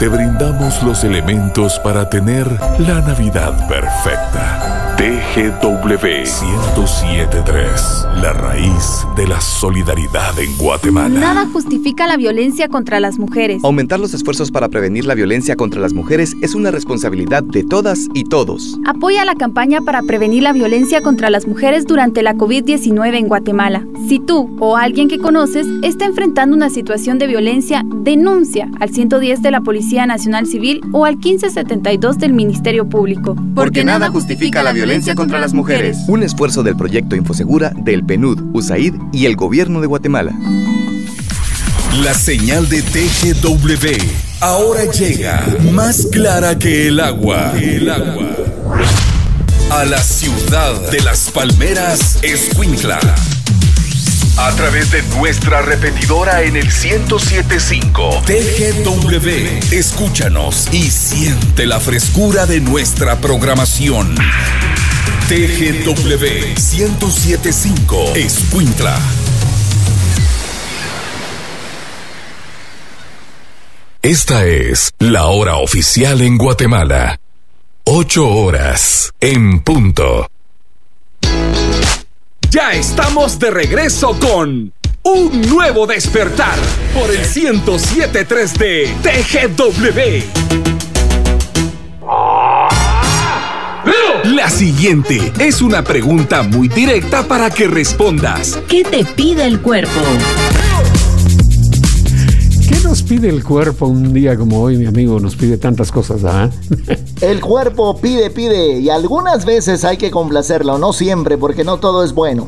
Te brindamos los elementos para tener la Navidad perfecta. TGW 1073, la raíz de la solidaridad en Guatemala. Nada justifica la violencia contra las mujeres. Aumentar los esfuerzos para prevenir la violencia contra las mujeres es una responsabilidad de todas y todos. Apoya la campaña para prevenir la violencia contra las mujeres durante la COVID-19 en Guatemala. Si tú o alguien que conoces está enfrentando una situación de violencia, denuncia al 110 de la Policía Nacional Civil o al 1572 del Ministerio Público. Porque nada justifica la violencia contra las mujeres. Un esfuerzo del proyecto Infosegura, del PNUD, USAID y el Gobierno de Guatemala. La señal de TGW ahora llega más clara que el agua. El agua. a la ciudad de las palmeras, Escuintla. A través de nuestra repetidora en el 1075 TGW. Escúchanos y siente la frescura de nuestra programación. TGW 1075 Escuintla. Esta es la hora oficial en Guatemala. Ocho horas en punto. Ya estamos de regreso con un nuevo despertar por el 1073 de TGW. La siguiente es una pregunta muy directa para que respondas. ¿Qué te pide el cuerpo? ¿Qué nos pide el cuerpo un día como hoy, mi amigo? Nos pide tantas cosas, ¿ah? El cuerpo pide, pide y algunas veces hay que complacerlo, no siempre, porque no todo es bueno.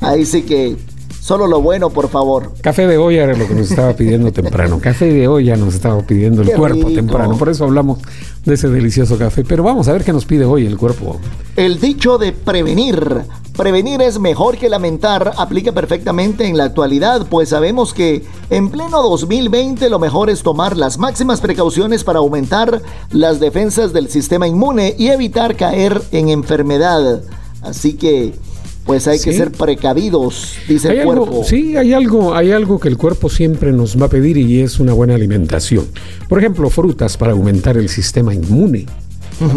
Ahí sí que solo lo bueno, por favor. Café de olla era lo que nos estaba pidiendo temprano. Café de olla nos estaba pidiendo el Qué cuerpo rico. temprano. Por eso hablamos de ese delicioso café. Pero vamos a ver qué nos pide hoy el cuerpo. El dicho de prevenir. Prevenir es mejor que lamentar aplica perfectamente en la actualidad, pues sabemos que en pleno 2020 lo mejor es tomar las máximas precauciones para aumentar las defensas del sistema inmune y evitar caer en enfermedad. Así que, pues hay que ser precavidos, dice Hay el algo- cuerpo. sí, hay algo, hay algo que el cuerpo siempre nos va a pedir y es una buena alimentación. Por ejemplo, frutas para aumentar el sistema inmune.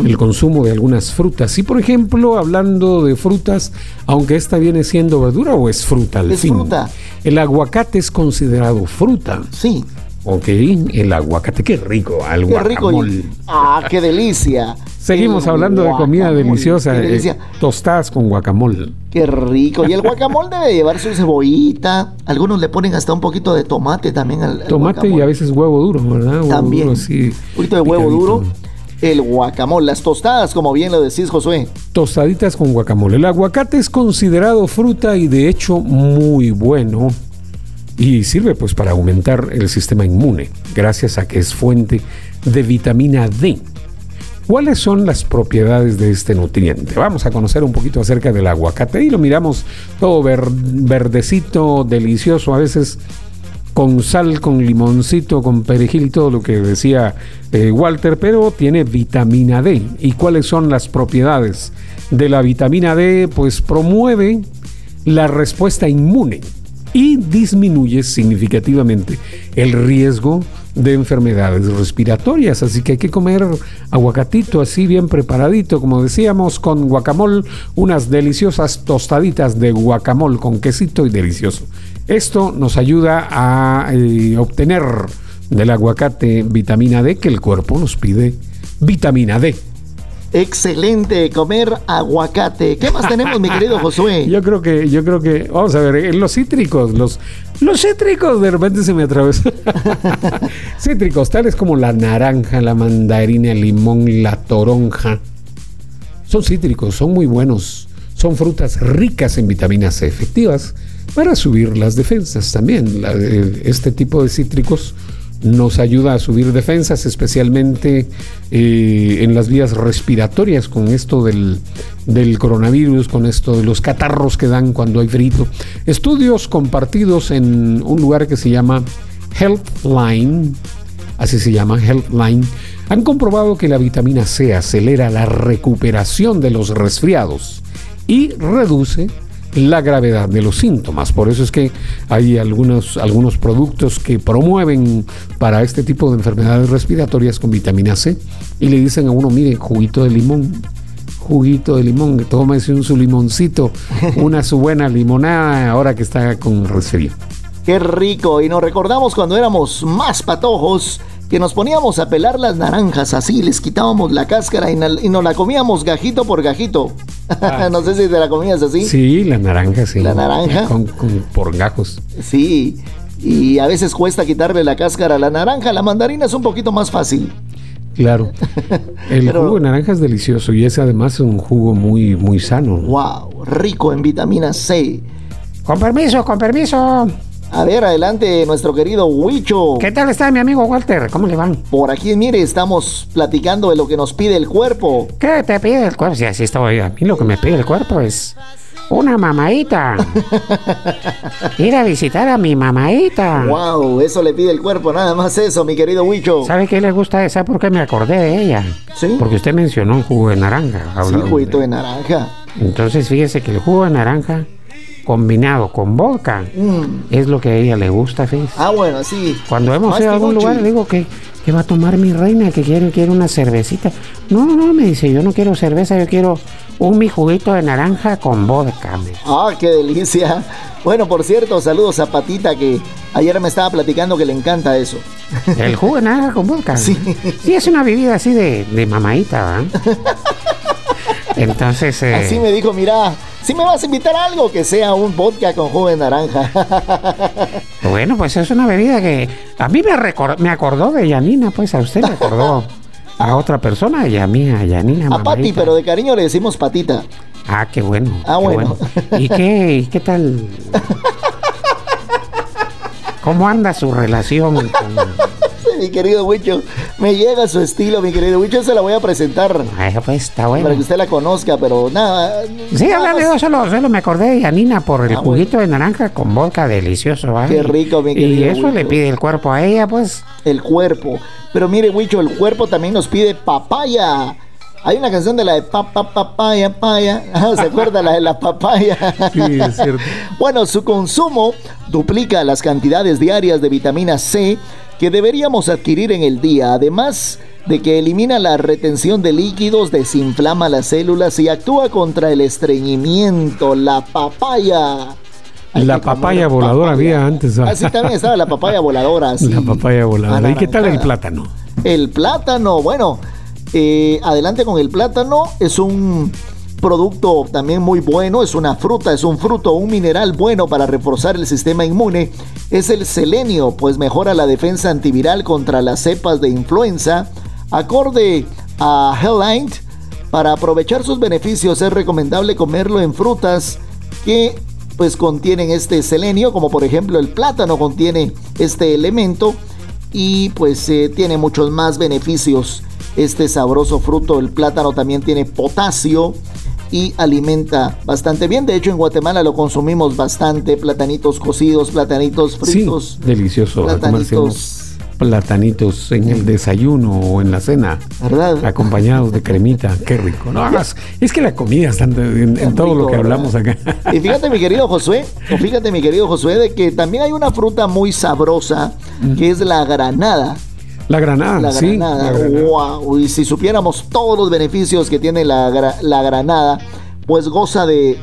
El consumo de algunas frutas. Y por ejemplo, hablando de frutas, aunque esta viene siendo verdura o es fruta al Es fin. fruta. El aguacate es considerado fruta. Sí. Ok, el aguacate, qué rico, al Qué rico. y- Ah, qué delicia. Seguimos El hablando de comida deliciosa, qué eh, tostadas con guacamole. Qué rico. Y el guacamole debe llevar su cebollita. Algunos le ponen hasta un poquito de tomate también al, al Tomate y a veces huevo duro, ¿verdad? Huevo También. duro Un poquito de huevo picadito. duro. El guacamole, las tostadas, como bien lo decís, Josué. Tostaditas con guacamole. El aguacate es considerado fruta y de hecho muy bueno. Y sirve pues para aumentar el sistema inmune, gracias a que es fuente de vitamina D. ¿Cuáles son las propiedades de este nutriente? Vamos a conocer un poquito acerca del aguacate y lo miramos todo ver- verdecito, delicioso, a veces con sal, con limoncito, con perejil todo lo que decía eh, Walter, pero tiene vitamina D. ¿Y cuáles son las propiedades de la vitamina D? Pues promueve la respuesta inmune y disminuye significativamente el riesgo de enfermedades respiratorias. Así que hay que comer aguacatito así bien preparadito, como decíamos, con guacamole, unas deliciosas tostaditas de guacamole con quesito y delicioso. Esto nos ayuda a eh, obtener del aguacate vitamina D que el cuerpo nos pide vitamina D. Excelente, comer aguacate. ¿Qué más tenemos, mi querido Josué? Yo creo que, yo creo que, vamos a ver, los cítricos, los, los cítricos de repente se me atravesó. cítricos, tales como la naranja, la mandarina, el limón, la toronja. Son cítricos, son muy buenos. Son frutas ricas en vitamina C, efectivas para subir las defensas también. Este tipo de cítricos nos ayuda a subir defensas, especialmente eh, en las vías respiratorias, con esto del, del coronavirus, con esto de los catarros que dan cuando hay frito. Estudios compartidos en un lugar que se llama Healthline, así se llama Healthline, han comprobado que la vitamina C acelera la recuperación de los resfriados y reduce la gravedad de los síntomas. Por eso es que hay algunos, algunos productos que promueven para este tipo de enfermedades respiratorias con vitamina C y le dicen a uno, mire, juguito de limón, juguito de limón, tómese un su limoncito, una su buena limonada ahora que está con resfrío. Qué rico. Y nos recordamos cuando éramos más patojos que nos poníamos a pelar las naranjas así, les quitábamos la cáscara y, y nos la comíamos gajito por gajito. no sé si te la comías así. Sí, la naranja, sí. La naranja. Con, con- por gajos. Sí. Y a veces cuesta quitarle la cáscara a la naranja. La mandarina es un poquito más fácil. Claro. El Pero- jugo de naranja es delicioso y es además un jugo muy, muy sano. Wow, rico en vitamina C. Con permiso, con permiso. A ver, adelante, nuestro querido Huicho. ¿Qué tal está mi amigo Walter? ¿Cómo le van? Por aquí, mire, estamos platicando de lo que nos pide el cuerpo. ¿Qué te pide el cuerpo? Sí, así estoy. A mí lo que me pide el cuerpo es una mamadita. Ir a visitar a mi mamadita. Wow, eso le pide el cuerpo, nada más eso, mi querido Huicho. ¿Sabe qué le gusta? ¿Sabe por qué me acordé de ella? Sí. Porque usted mencionó el jugo de naranja. Sí, juguito de naranja. Entonces fíjese que el jugo de naranja combinado con vodka Mm. es lo que a ella le gusta, fíjese. Ah, bueno, sí. Cuando hemos ido a algún lugar, digo que, que va a tomar mi reina, que quiere, quiere una cervecita. No, no, me dice, yo no quiero cerveza, yo quiero un mi juguito de naranja con vodka. me. Ah, qué delicia. Bueno, por cierto, saludos a Patita que ayer me estaba platicando que le encanta eso. El jugo de naranja con vodka. Sí. es una bebida así de, de mamadita, ¿verdad? Entonces, eh, Así me dijo, mira, si me vas a invitar a algo, que sea un vodka con jugo de naranja. bueno, pues es una bebida que a mí me, recor- me acordó de Yanina, pues a usted le acordó a otra persona, y a mí, a Yanina. a Pati, pero de cariño le decimos Patita. Ah, qué bueno. Ah, qué bueno. ¿Y qué, y qué tal? ¿Cómo anda su relación con... mi querido Wicho, me llega su estilo, mi querido Wicho, se la voy a presentar. Ay, pues está bueno. Para que usted la conozca, pero nada. Sí, nada hablando yo solo, solo me acordé de Yanina por el Ah, juguito de naranja con vodka delicioso, ¿vale? Qué rico, mi Y querido eso le pide el cuerpo a ella, pues. El cuerpo. Pero mire, Wicho, el cuerpo también nos pide papaya. Hay una canción de la de papá, papaya, paya. Ah, ¿Se acuerda la de la papaya? Sí, es cierto. Bueno, su consumo duplica las cantidades diarias de vitamina C que deberíamos adquirir en el día, además de que elimina la retención de líquidos, desinflama las células y actúa contra el estreñimiento. La papaya. La papaya voladora había antes. ¿ah? Así también estaba la papaya voladora. sí. La papaya voladora. ¿Y qué tal el plátano? El plátano, bueno, eh, adelante con el plátano, es un producto también muy bueno, es una fruta, es un fruto, un mineral bueno para reforzar el sistema inmune. Es el selenio, pues mejora la defensa antiviral contra las cepas de influenza. Acorde a Health para aprovechar sus beneficios es recomendable comerlo en frutas que pues contienen este selenio, como por ejemplo el plátano contiene este elemento y pues eh, tiene muchos más beneficios este sabroso fruto. El plátano también tiene potasio y alimenta bastante bien. De hecho, en Guatemala lo consumimos bastante. Platanitos cocidos, platanitos fritos. Sí, delicioso. platanitos. platanitos en el desayuno o en la cena. ¿Verdad? Acompañados de cremita. Qué rico. No, es, es que la comida está en, en todo lo que hablamos acá. Y fíjate, mi querido Josué, o fíjate, mi querido Josué, de que también hay una fruta muy sabrosa que es la granada. La granada, La Ah, sí. granada, la granada. wow. Y si supiéramos todos los beneficios que tiene la, la granada, pues goza de,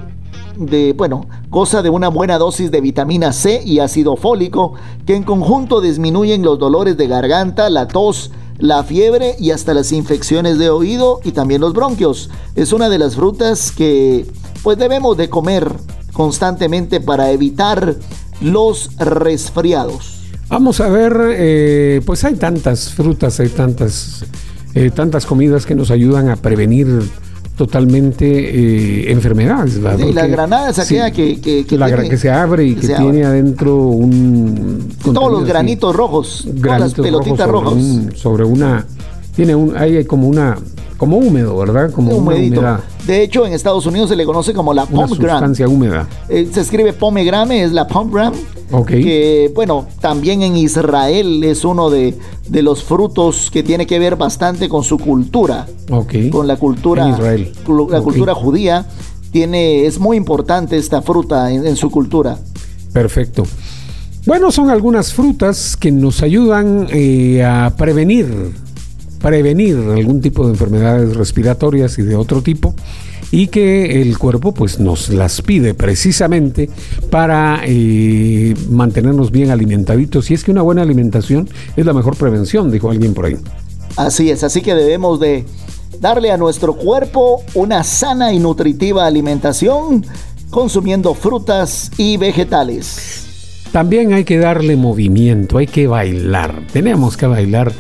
de, bueno, goza de una buena dosis de vitamina C y ácido fólico, que en conjunto disminuyen los dolores de garganta, la tos, la fiebre y hasta las infecciones de oído y también los bronquios. Es una de las frutas que pues debemos de comer constantemente para evitar los resfriados. Vamos a ver, eh, pues hay tantas frutas, hay tantas, eh, tantas comidas que nos ayudan a prevenir totalmente eh, enfermedades. ¿verdad? Sí, la granada es aquella sí, que, que, que la gra- tiene- que se abre y que tiene abre. adentro un todos los así, granitos rojos, todas las granitos pelotitas rojos rojas. sobre, un- sobre una tiene un hay como una como húmedo, ¿verdad? Como una humedito. humedad, De hecho, en Estados Unidos se le conoce como la una pomegranate. sustancia húmeda. Eh, se escribe pomegrame, es la pomegranate. Ok. Que, bueno, también en Israel es uno de, de los frutos que tiene que ver bastante con su cultura. Ok. Con la cultura, En Israel. la cultura judía. Tiene, es muy importante esta fruta en, en su cultura. Perfecto. Bueno, son algunas frutas que nos ayudan eh, a prevenir, prevenir algún tipo de enfermedades respiratorias y de otro tipo y que el cuerpo pues nos las pide precisamente para eh, mantenernos bien alimentaditos y es que una buena alimentación es la mejor prevención, dijo alguien por ahí. Así es, así que debemos de darle a nuestro cuerpo una sana y nutritiva alimentación consumiendo frutas y vegetales. También hay que darle movimiento, hay que bailar, tenemos que bailar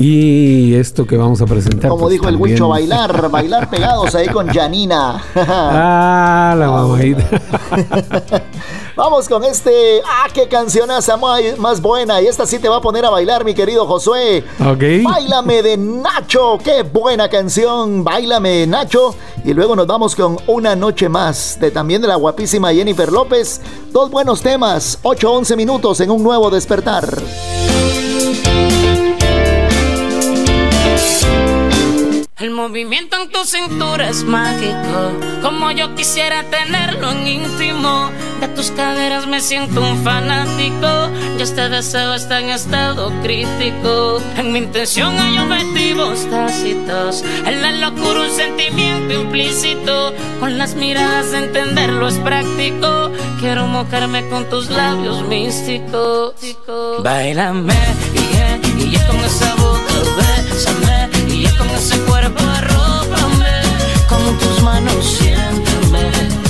Y esto que vamos a presentar. Como pues, dijo el Huicho, bailar, bailar pegados ahí con Janina. Ah, la mamadita. Vamos con este. ¡Ah, qué cancionaza más, más buena! Y esta sí te va a poner a bailar, mi querido Josué. Ok. Báilame de Nacho. ¡Qué buena canción! Báilame Nacho. Y luego nos vamos con Una Noche Más, de también de la guapísima Jennifer López. Dos buenos temas, 8-11 minutos en un nuevo despertar. El movimiento en tu cintura es mágico, como yo quisiera tenerlo en íntimo. De tus caderas me siento un fanático, y este deseo está en estado crítico. En mi intención hay objetivos tácitos, en la locura un sentimiento implícito. Con las miradas de entenderlo es práctico, quiero mojarme con tus labios místicos. Bailame, y yeah, yeah, con esa boca, bésame, con ese cuerpo arrópame, con tus manos siénteme.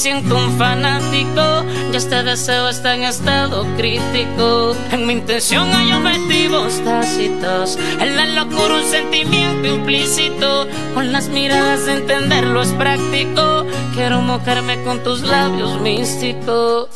Siento un fanático, y este deseo está en estado crítico. En mi intención hay objetivos tácitos, en la locura un sentimiento implícito. Con las miradas de entenderlo es práctico, quiero mojarme con tus labios místicos.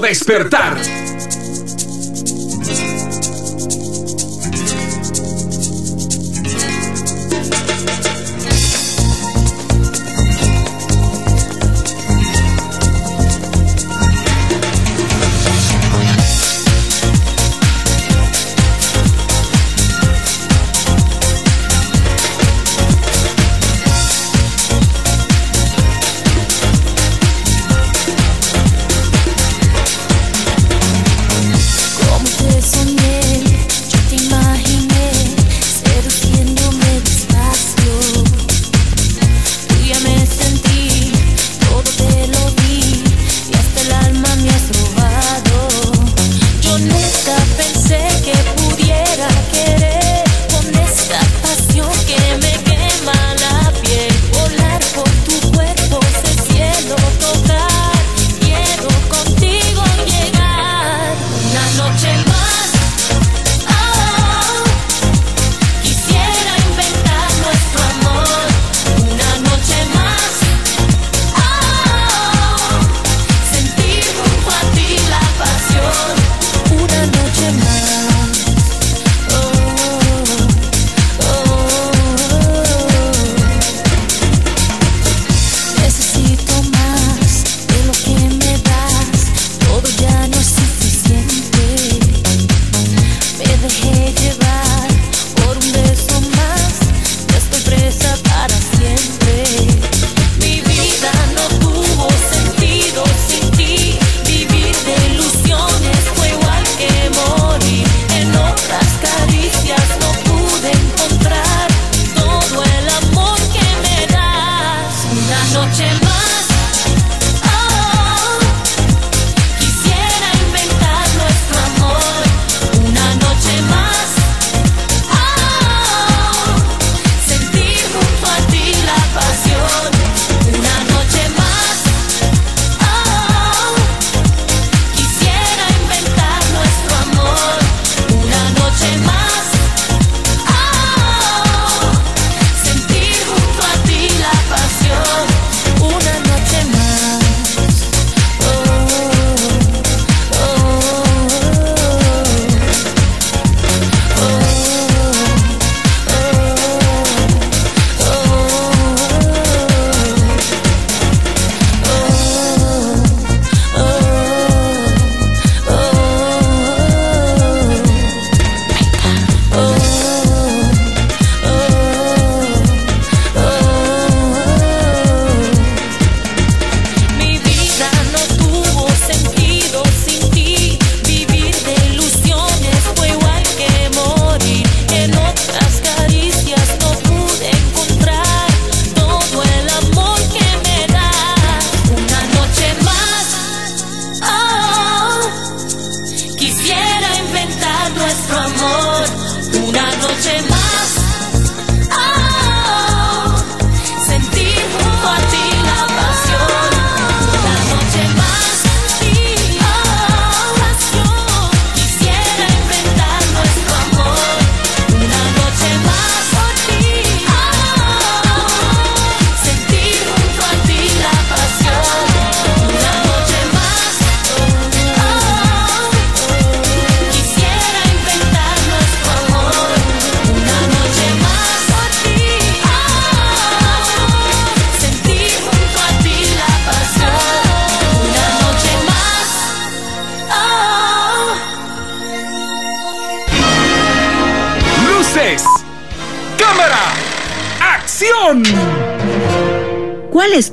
Despertar.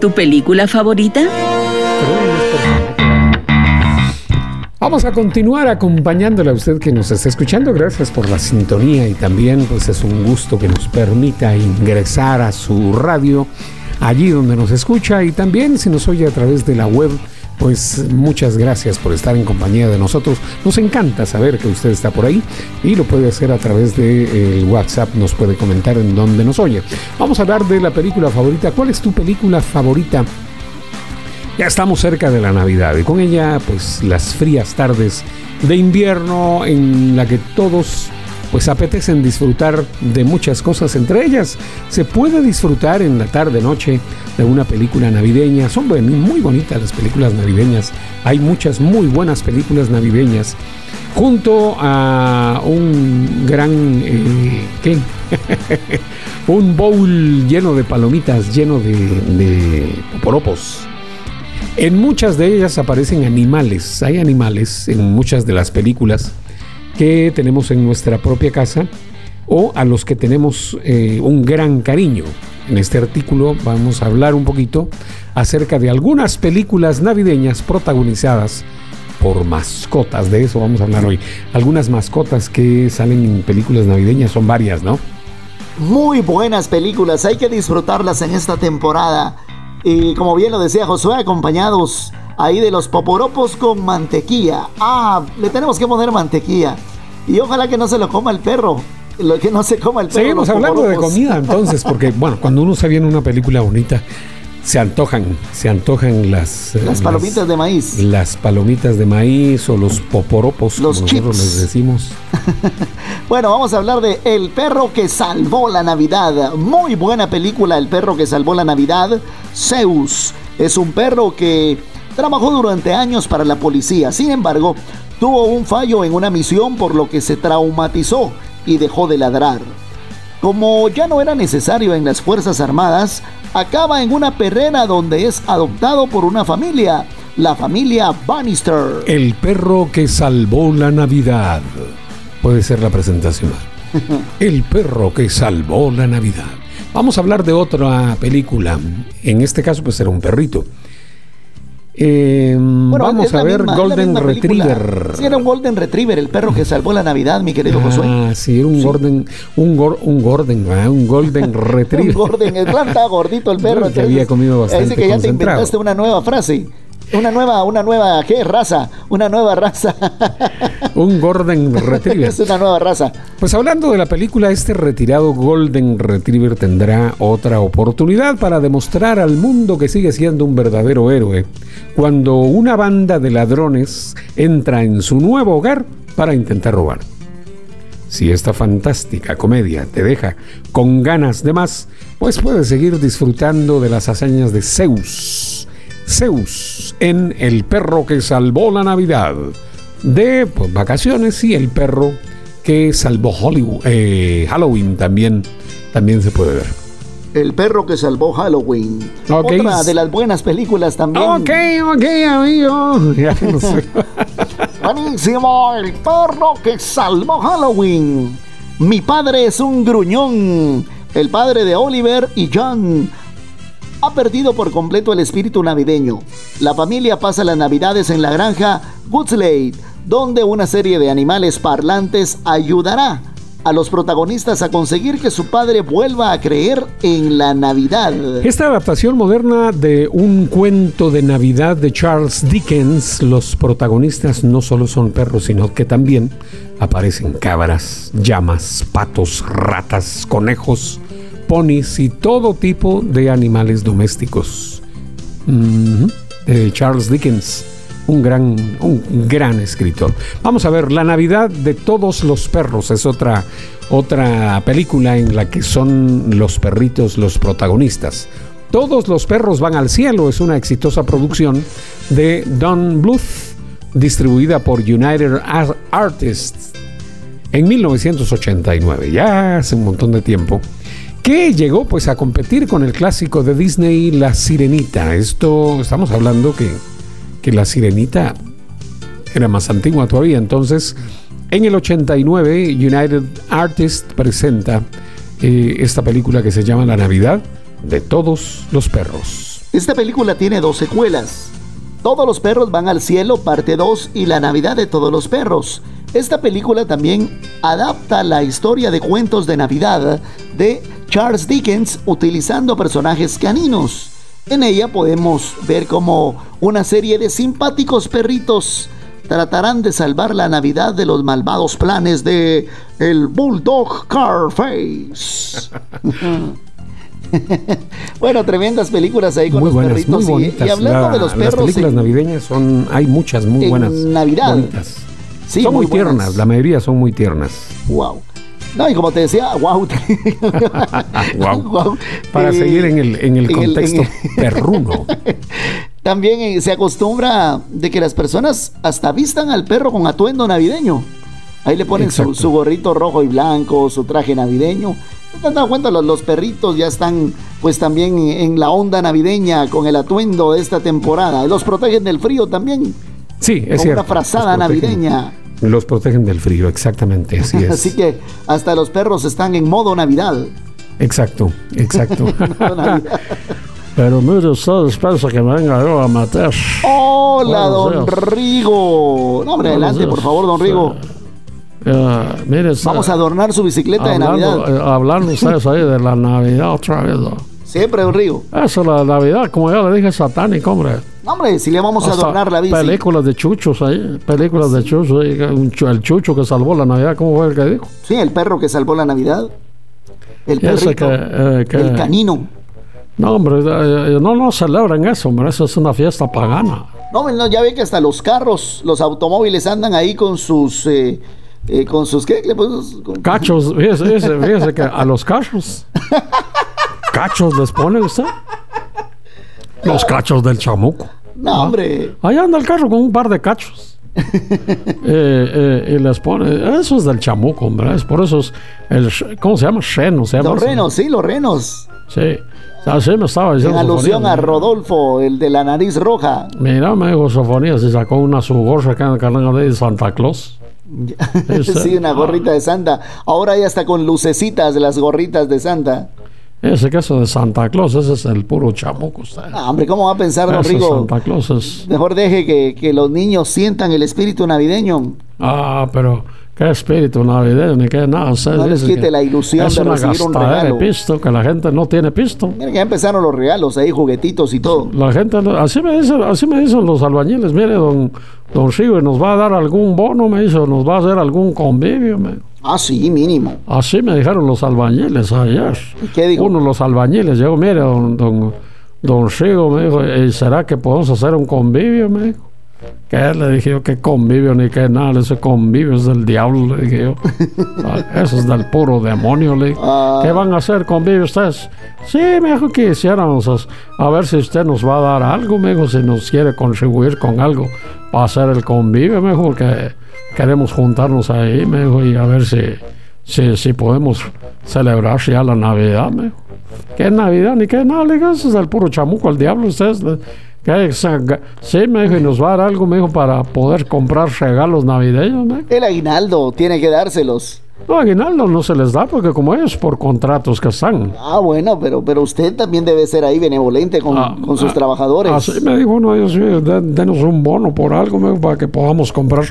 Tu película favorita? Vamos a continuar acompañándole a usted que nos está escuchando. Gracias por la sintonía y también pues es un gusto que nos permita ingresar a su radio allí donde nos escucha y también si nos oye a través de la web. Pues muchas gracias por estar en compañía de nosotros. Nos encanta saber que usted está por ahí y lo puede hacer a través del WhatsApp. Nos puede comentar en donde nos oye. Vamos a hablar de la película favorita. ¿Cuál es tu película favorita? Ya estamos cerca de la Navidad y con ella pues las frías tardes de invierno en la que todos pues apetecen disfrutar de muchas cosas, entre ellas se puede disfrutar en la tarde noche de una película navideña. Son muy bonitas las películas navideñas. Hay muchas muy buenas películas navideñas junto a un gran eh, ¿qué? un bowl lleno de palomitas, lleno de, de poporopos. En muchas de ellas aparecen animales. Hay animales en muchas de las películas que tenemos en nuestra propia casa o a los que tenemos eh, un gran cariño. En este artículo vamos a hablar un poquito acerca de algunas películas navideñas protagonizadas por mascotas. De eso vamos a hablar hoy. Algunas mascotas que salen en películas navideñas son varias, ¿no? Muy buenas películas, hay que disfrutarlas en esta temporada. Y como bien lo decía Josué, acompañados ahí de los poporopos con mantequilla. Ah, le tenemos que poner mantequilla. Y ojalá que no se lo coma el perro. Lo que no se coma el perro. Seguimos hablando de comida entonces, porque bueno, cuando uno se viene una película bonita, se antojan, se antojan las... eh, Las palomitas de maíz. Las palomitas de maíz o los poporopos, Los como nosotros chips. les decimos. Bueno, vamos a hablar de El perro que salvó la Navidad. Muy buena película, El perro que salvó la Navidad. Zeus es un perro que trabajó durante años para la policía. Sin embargo, tuvo un fallo en una misión por lo que se traumatizó y dejó de ladrar. Como ya no era necesario en las Fuerzas Armadas, acaba en una perrera donde es adoptado por una familia, la familia Bannister. El perro que salvó la Navidad. Puede ser la presentación. El perro que salvó la Navidad. Vamos a hablar de otra película. En este caso, pues era un perrito. Eh, Bueno, vamos a ver misma- Golden. Retriever. Sí, era un Golden Retriever, el perro que salvó la Navidad, mi querido Josué. Ah, sí, era un Golden, un, gor- un Golden, ah, un Golden Retriever. Un Golden, el plan estaba gordito el perro. Yo que había comido bastante Dice que ya te inventaste una nueva frase. Una nueva, una nueva, ¿qué? Raza. Una nueva raza. Un Golden Retriever. es una nueva raza. Pues hablando de la película, este retirado Golden Retriever tendrá otra oportunidad para demostrar al mundo que sigue siendo un verdadero héroe cuando una banda de ladrones entra en su nuevo hogar para intentar robar. Si esta fantástica comedia te deja con ganas de más, pues puedes seguir disfrutando de las hazañas de Zeus. Zeus en El perro que salvó la Navidad. De pues, vacaciones y el perro que salvó Hollywood, eh, Halloween también, también se puede ver. El perro que salvó Halloween. Ok. Otra de las buenas películas también. Ok, ok, amigo. Ya no sé. Buenísimo, el perro que salvó Halloween. Mi padre es un gruñón. El padre de Oliver y John ha perdido por completo el espíritu navideño. La familia pasa las navidades en la granja Woodslade, donde una serie de animales parlantes ayudará a los protagonistas a conseguir que su padre vuelva a creer en la Navidad. Esta adaptación moderna de un cuento de Navidad de Charles Dickens, los protagonistas no solo son perros, sino que también aparecen cabras, llamas, patos, ratas, conejos, ponis y todo tipo de animales domésticos. De Charles Dickens, un gran, un gran escritor. Vamos a ver, La Navidad de todos los perros es otra, otra película en la que son los perritos los protagonistas. Todos los perros van al cielo es una exitosa producción de Don Bluth, distribuida por United Ar- Artists en 1989, ya hace un montón de tiempo, que llegó pues a competir con el clásico de Disney La Sirenita. Esto estamos hablando que, que La Sirenita era más antigua todavía, entonces en el 89 United Artists presenta eh, esta película que se llama La Navidad de todos los perros. Esta película tiene dos secuelas. Todos los perros van al cielo, parte 2 y La Navidad de todos los perros. Esta película también adapta la historia de cuentos de Navidad de Charles Dickens utilizando personajes caninos. En ella podemos ver cómo una serie de simpáticos perritos tratarán de salvar la Navidad de los malvados planes de el Bulldog Carface. bueno, tremendas películas ahí con Muy los buenas, perritos. muy y- bonitas. Y, hablando La- de los Las perros, películas en- navideñas son, hay muchas muy en buenas. Navidad. bonitas. Sí, son muy, muy tiernas, la mayoría son muy tiernas. Wow. No, y como te decía, wow. Guau. Para Eh, seguir en el, en el en el- contexto en perruno. También eh, se acostumbra de que las personas hasta vistan al perro con atuendo navideño. Ahí le ponen su, gorrito rojo y blanco, su traje navideño. ¿Te has dado cuenta? Los, los perritos ya están pues también en la onda navideña con el atuendo de esta temporada. Los protegen del frío también. Sí, es con cierto. una frazada navideña. Los protegen del frío, exactamente, así es. Así que hasta los perros están en modo Navidad. Exacto, exacto. Pero mire ustedes, piensa que me venga yo a matar. Hola, Buenos don días. Rigo. No, hombre, Buenos adelante, días. por favor, don Rigo. Eh, mire, usted- Vamos a adornar su bicicleta de Navidad. eh, hablando ustedes ahí de la Navidad otra vez. ¿no? Siempre, don Rigo. Eso, la Navidad, como ya le dije, es satánico, hombre. No, hombre, si le vamos a adornar la bici. Películas de chuchos ahí, películas de chuchos. el chucho que salvó la Navidad, ¿cómo fue el que dijo? Sí, el perro que salvó la Navidad. El perrito. que, eh, que- El canino. No, hombre, eh, no, no celebran eso, hombre, eso es una fiesta pagana. No, no, ya ve que hasta los carros, los automóviles andan ahí con sus... eh, eh, con sus... ¿Qué? Le ponemos- con- Cachos, fíjese, fíjese, fíjese que a los cachos. ¿Cachos les pone usted? Los cachos del chamuco. No, hombre. Ahí anda el carro con un par de cachos. Eh, eh, y les pone. Eso es del chamuco, hombre. Es por eso es el. sh- ¿Cómo se llama? Sheno, se llama. Los renos, sí, los renos. Sí. Así me estaba En diciendo. alusión Sofonía. a Rodolfo, el de la nariz roja. Mira, me dijo Sofonía, se sacó una su gorra acá en el canal de Santa Claus. Sí, una gorrita de Santa. Ahora ya está con lucecitas las gorritas de Santa. Ese queso de Santa Claus, ese es el puro chamuco, usted. Ah, hombre, ¿cómo va a pensar, don Rigo? Santa Claus es. Mejor deje que, que los niños sientan el espíritu navideño. Ah, pero qué espíritu navideño, ni qué nada. Usted No les quite la ilusión es de una recibir un regalo. de pisto, que la gente no tiene pisto. Mira que ya empezaron los regalos ahí, juguetitos y todo. La gente, así me dicen, así me dicen los albañiles, mire, don, don Rigo, ¿nos va a dar algún bono? Me dice, ¿nos va a hacer algún convivio? Me- Ah, sí, mínimo. Así me dijeron los albañiles ayer. ¿Qué dijo? Uno de los albañiles llegó, mire, don, don, don Rigo, me dijo, "¿Y ¿será que podemos hacer un convivio? Me dijo. ¿Qué? Le dije yo, ¿qué convivio ni qué nada? Ese convivio es del diablo, le dije yo. Ah, Eso es del puro demonio, le dije. Ah. ¿Qué van a hacer convivio ustedes? Sí, me dijo que hiciéramos, a ver si usted nos va a dar algo, me dijo, si nos quiere contribuir con algo para hacer el convivio, me dijo, que queremos juntarnos ahí, me dijo, y a ver si, si, si podemos celebrar ya la Navidad, me dijo. ¿Qué Navidad ni qué nada? Le dije, eso es del puro chamuco, el diablo, ustedes. le- que Sí, me dijo, y nos va a dar algo, me dijo, para poder comprar regalos navideños, dijo. El aguinaldo tiene que dárselos. No, aguinaldo no se les da porque como ellos por contratos que están. Ah, bueno, pero, pero usted también debe ser ahí benevolente con, con sus trabajadores. Así me dijo uno ellos, "Oye, de- denos un bono por algo, me dijo, para que podamos comprar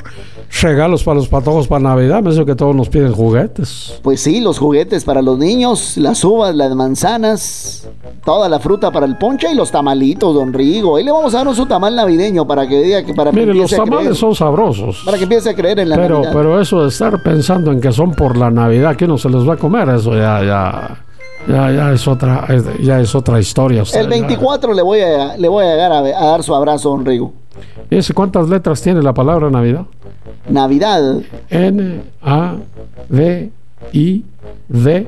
regalos para los patojos para Navidad. Me dijo que todos nos piden juguetes. Pues sí, los juguetes para los niños, las uvas, las manzanas, toda la fruta para el ponche y los tamalitos, don Rigo. Ahí le vamos a dar un su tamal navideño para que diga que para que Mire, los empiece a creer, tamales son sabrosos. para que empiece a creer en la Pero, Navidad. pero eso de estar pensando en que son por la Navidad que no se les va a comer, eso ya, ya, ya, ya es otra, ya es otra historia. usted, el ya. 24 le voy a, le voy a, dar, a, a dar su abrazo, don Rigo. ¿Y ese cuántas letras tiene la palabra Navidad? Navidad. N, A, V, I, D,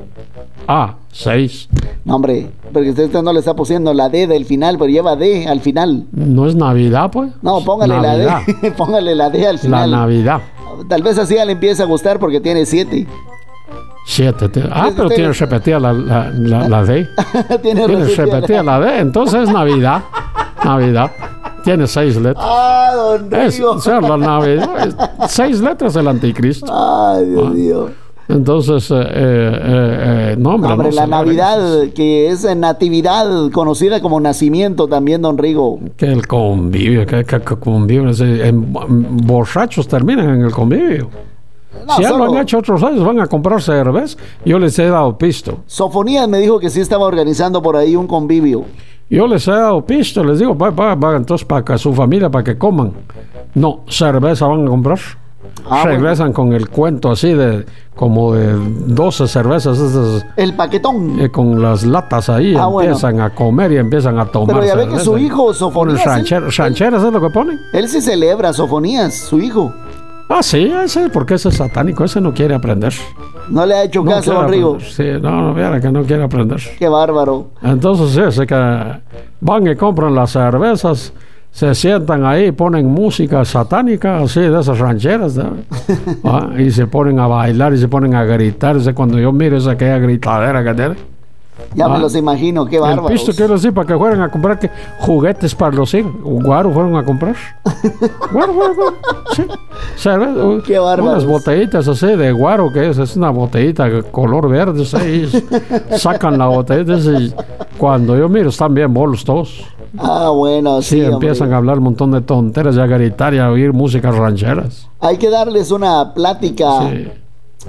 A, 6. No, hombre, porque usted no le está poniendo la D del final, pero lleva D al final. ¿No es Navidad, pues? No, póngale Navidad. la D, póngale la D al La final. Tal vez así ya le empieza a gustar porque tiene siete. Siete. te- Ah, pero tiene repetida la, la, la, la D. tiene repetida la D. Entonces es Navidad. Navidad. Tiene seis letras. Ah, don Es, o sea, la Navidad. es seis letras del anticristo. Ay, Dios Ah. Entonces, eh, eh, eh, no, hombre, Hombre, no la Navidad, que es natividad, conocida como nacimiento también, don Rigo. Que el convivio, que, que- que convivio, borrachos terminan en el convivio. No, si ya lo han hecho otros años, van a comprar cerveza. Yo les he dado pisto. Sofonías me dijo que sí estaba organizando por ahí un convivio. Yo les he dado pisto, les digo, va, va, va, entonces para que su familia, para que coman. No, cerveza van a comprar. Ah, Regresan con el cuento así de como de 12 cervezas esas, El paquetón. eh, con las latas ahí, Ah, bueno. empiezan a comer y empiezan a tomar. Pero ya ve que su hijo, Sofonías, rancher- rancheras es lo que ponen. Él sí celebra Sofonías, su hijo. Ah, sí, ese, porque ese es satánico, ese no quiere aprender. No le ha hecho No caso, don Rigo. Sí, no, no, viera que no quiere aprender. Qué bárbaro. Entonces, sí, así que van y compran las cervezas, se sientan ahí, ponen música satánica, así de esas rancheras, ¿no? Ah, y se ponen a bailar y se ponen a gritar. Ese, cuando yo miro esa aquella gritadera que tiene. Ya me Ah. los imagino, qué bárbaro. pisto quiero decir para que fueran a comprar que juguetes para los hijos. Guaro fueron a comprar. Guaro, guaro, guaro. Sí. Uh, Qué bárbaros. Unas botellitas así de guaro que es, es una botellita color verde. sí, sacan la botellita y cuando yo miro están bien bolos todos. Ah, bueno, sí, Sí, empiezan a hablar un montón de tonteras y a gritar y a oír músicas rancheras. Hay que darles una plática Sí.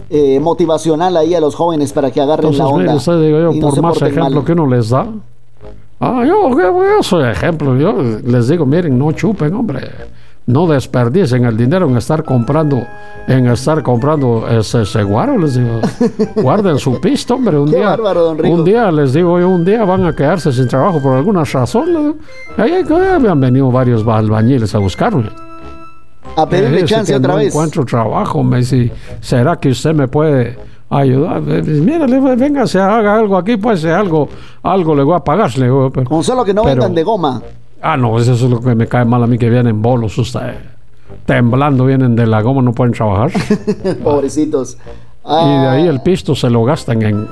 eh, motivacional ahí a los jóvenes para que agarren Entonces, la onda. mire usted, digo yo, y no por se más ejemplo mal. que uno les da. Ah, yo, yo, yo soy ejemplo. Yo les digo, miren, no chupen, hombre. No desperdicien el dinero en estar comprando, en estar comprando ese, ese guaro, les digo. Guarden su pisto, hombre. Un Qué día, bárbaro, un día les digo yo, un día van a quedarse sin trabajo por alguna razón. Ahí ahí habían venido varios albañiles a buscarme. A pedirle chance que otra no vez. encuentro trabajo, me dice, ¿será que usted me puede ayudar? Pues, venga, se haga algo aquí, pues algo, algo le voy a pagar. le Con solo que no pero- vendan de goma. Ah, no, eso es lo que me cae mal a mí, que vienen bolos, usted. Temblando, vienen de la goma, no pueden trabajar. Pobrecitos. y de Ah, ahí el pisto se lo gastan en,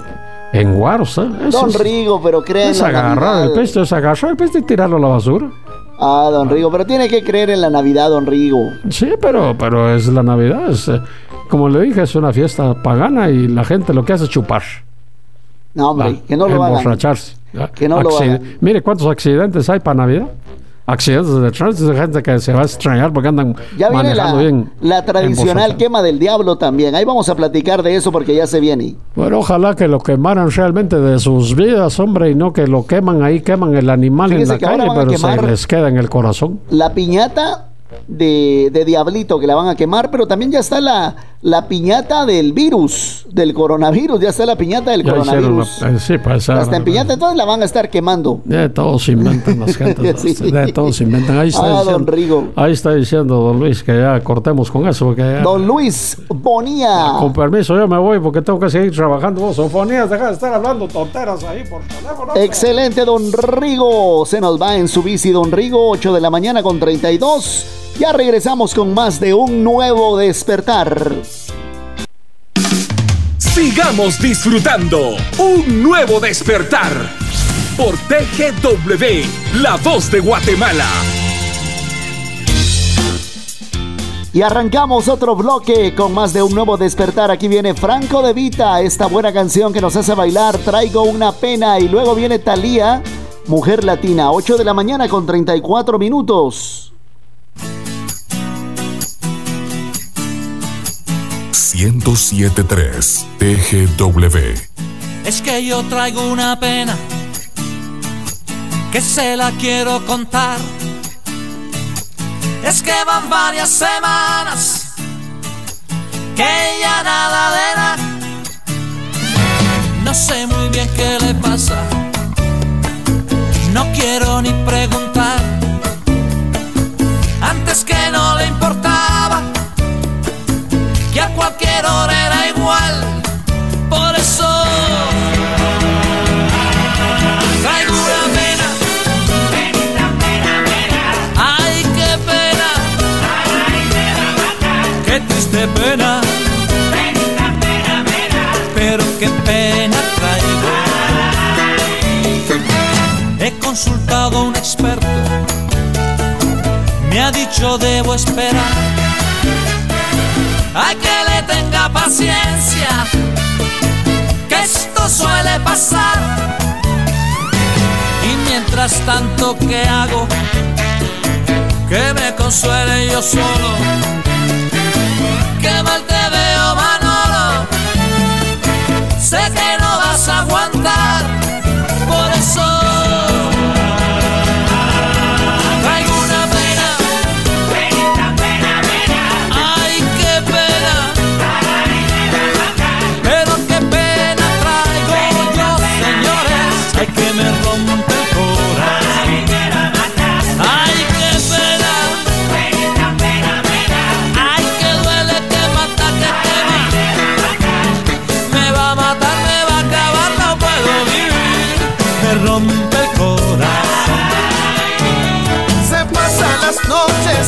en guaros. ¿eh? Don es, Rigo, pero creen es agarrar el pisto, es agarrar el pisto y tirarlo a la basura. Ah, don Rigo, pero tiene que creer en la Navidad, don Rigo. Sí, pero, pero es la Navidad. es, eh, como le dije, es una fiesta pagana y la gente lo que hace es chupar. No, hombre, Ah, que no lo hagan. emborracharse. Que no lo hagan. Mire cuántos accidentes hay para Navidad. Accidentes de tránsito gente que se va a extrañar porque andan Ya viene manejando la, bien. la tradicional quema del diablo también. Ahí vamos a platicar de eso porque ya se viene. Bueno, ojalá que lo quemaran realmente de sus vidas, hombre, y no que lo queman ahí, queman el animal Fíjese en la calle, pero se les queda en el corazón. La piñata de, de diablito que la van a quemar, pero también ya está la, la piñata del virus, del coronavirus. Ya está la piñata del Ya coronavirus. la- eh, sí, Hasta en ah, piñata, entonces la van a estar quemando. De todos inventan las gentes. Sí. De todos inventan. Ahí está, Ah, don diciendo, Rigo. ahí está diciendo don Luis que ya cortemos con eso. Porque ya- Don Luis Bonía. Con permiso, yo me voy porque tengo que seguir trabajando. Vos, Sofonías, deja de estar hablando tonteras ahí por teléfono. Excelente, don Rigo. Se nos va en su bici, don Rigo, 8 de la mañana con 32. Ya regresamos con más de un nuevo despertar. Sigamos disfrutando un nuevo despertar por TGW, la voz de Guatemala. Y arrancamos otro bloque con más de un nuevo despertar. Aquí viene Franco de Vita, esta buena canción que nos hace bailar. Traigo una pena. Y luego viene Thalía, Mujer Latina, 8 de la mañana con 34 minutos. 1073 TGW. Es que yo traigo una pena que se la quiero contar. Es que van varias semanas que ya nada de nada. No sé muy bien qué le pasa. No quiero ni preguntar. Antes que no le importaba que hora era igual. Por eso traigo una pena. Ay, qué pena. Qué triste pena. Pero qué pena traigo. He consultado a un experto. Me ha dicho debo esperar hay que le tenga paciencia, que esto suele pasar. Y mientras tanto, ¿qué hago? Que me consuele yo solo. Que mal te veo, Manolo. Sé que no vas a aguantar. Por eso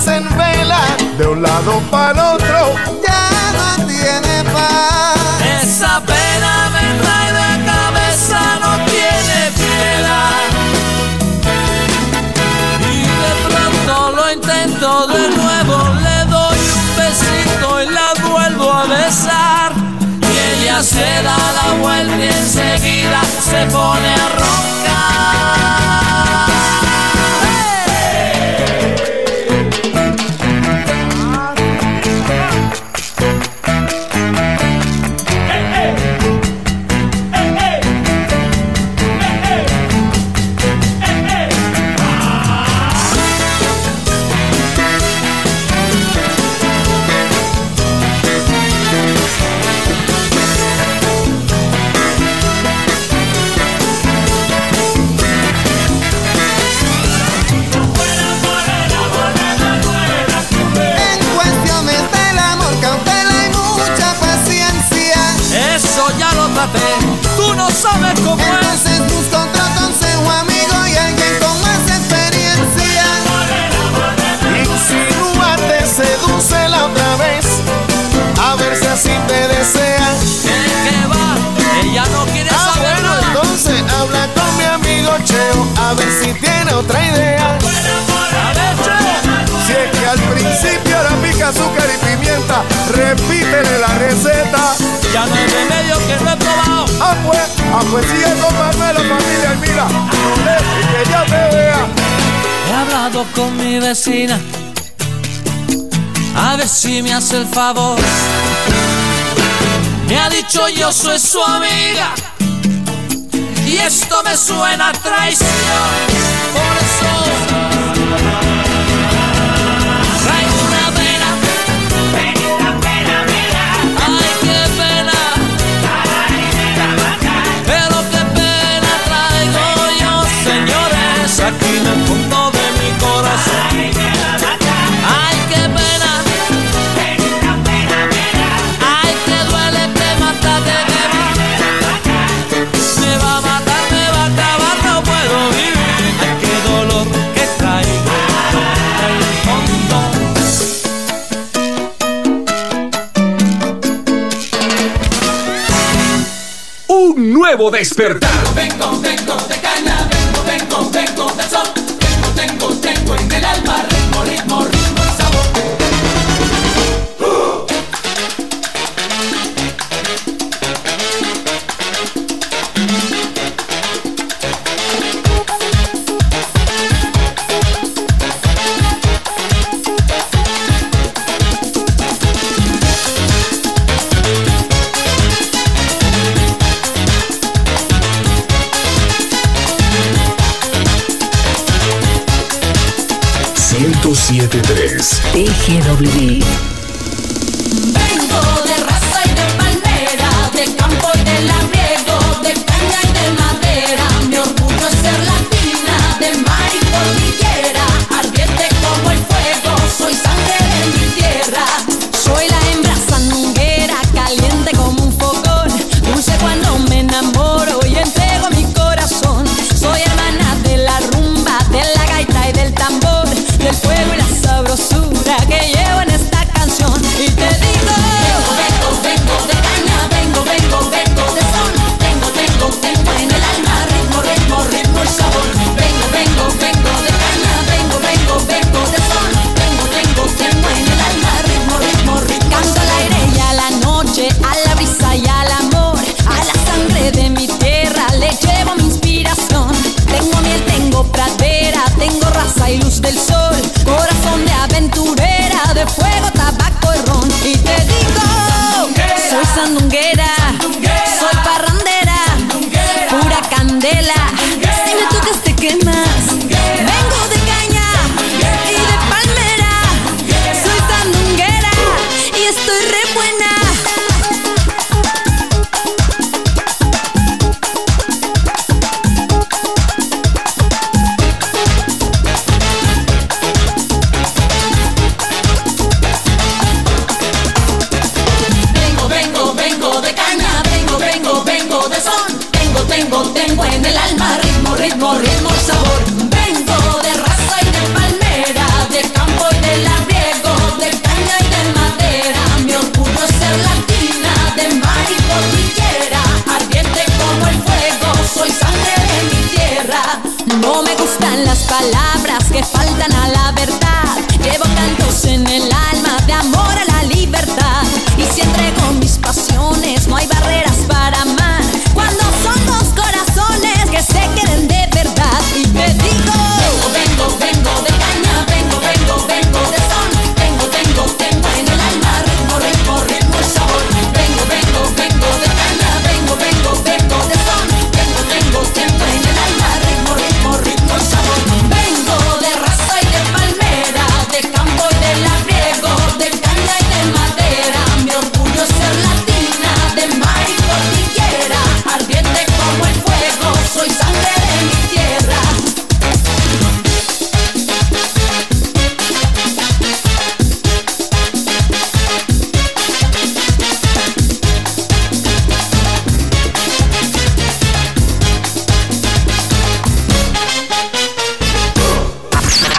en vela, de un lado para el otro, ya no tiene paz. Esa pena me trae de cabeza, no tiene piedad. Y de pronto lo intento de nuevo, le doy un besito y la vuelvo a besar. Y ella se da la vuelta y enseguida se pone a roncar. A ver si tiene otra idea. Si es que al principio era pica azúcar y pimienta, repítele la receta. Ya no hay remedio que no. Ah, pues, ah, pues Manuela, familia, mira, que ya te vea. He hablado con mi vecina, a ver si me hace el favor. Me ha dicho yo soy su amiga, y esto me suena traición. Por eso nuevo despertar. Vengo, vengo de caña, vengo, vengo, vengo del sol. Tengo, tengo, tengo en el alma TGW.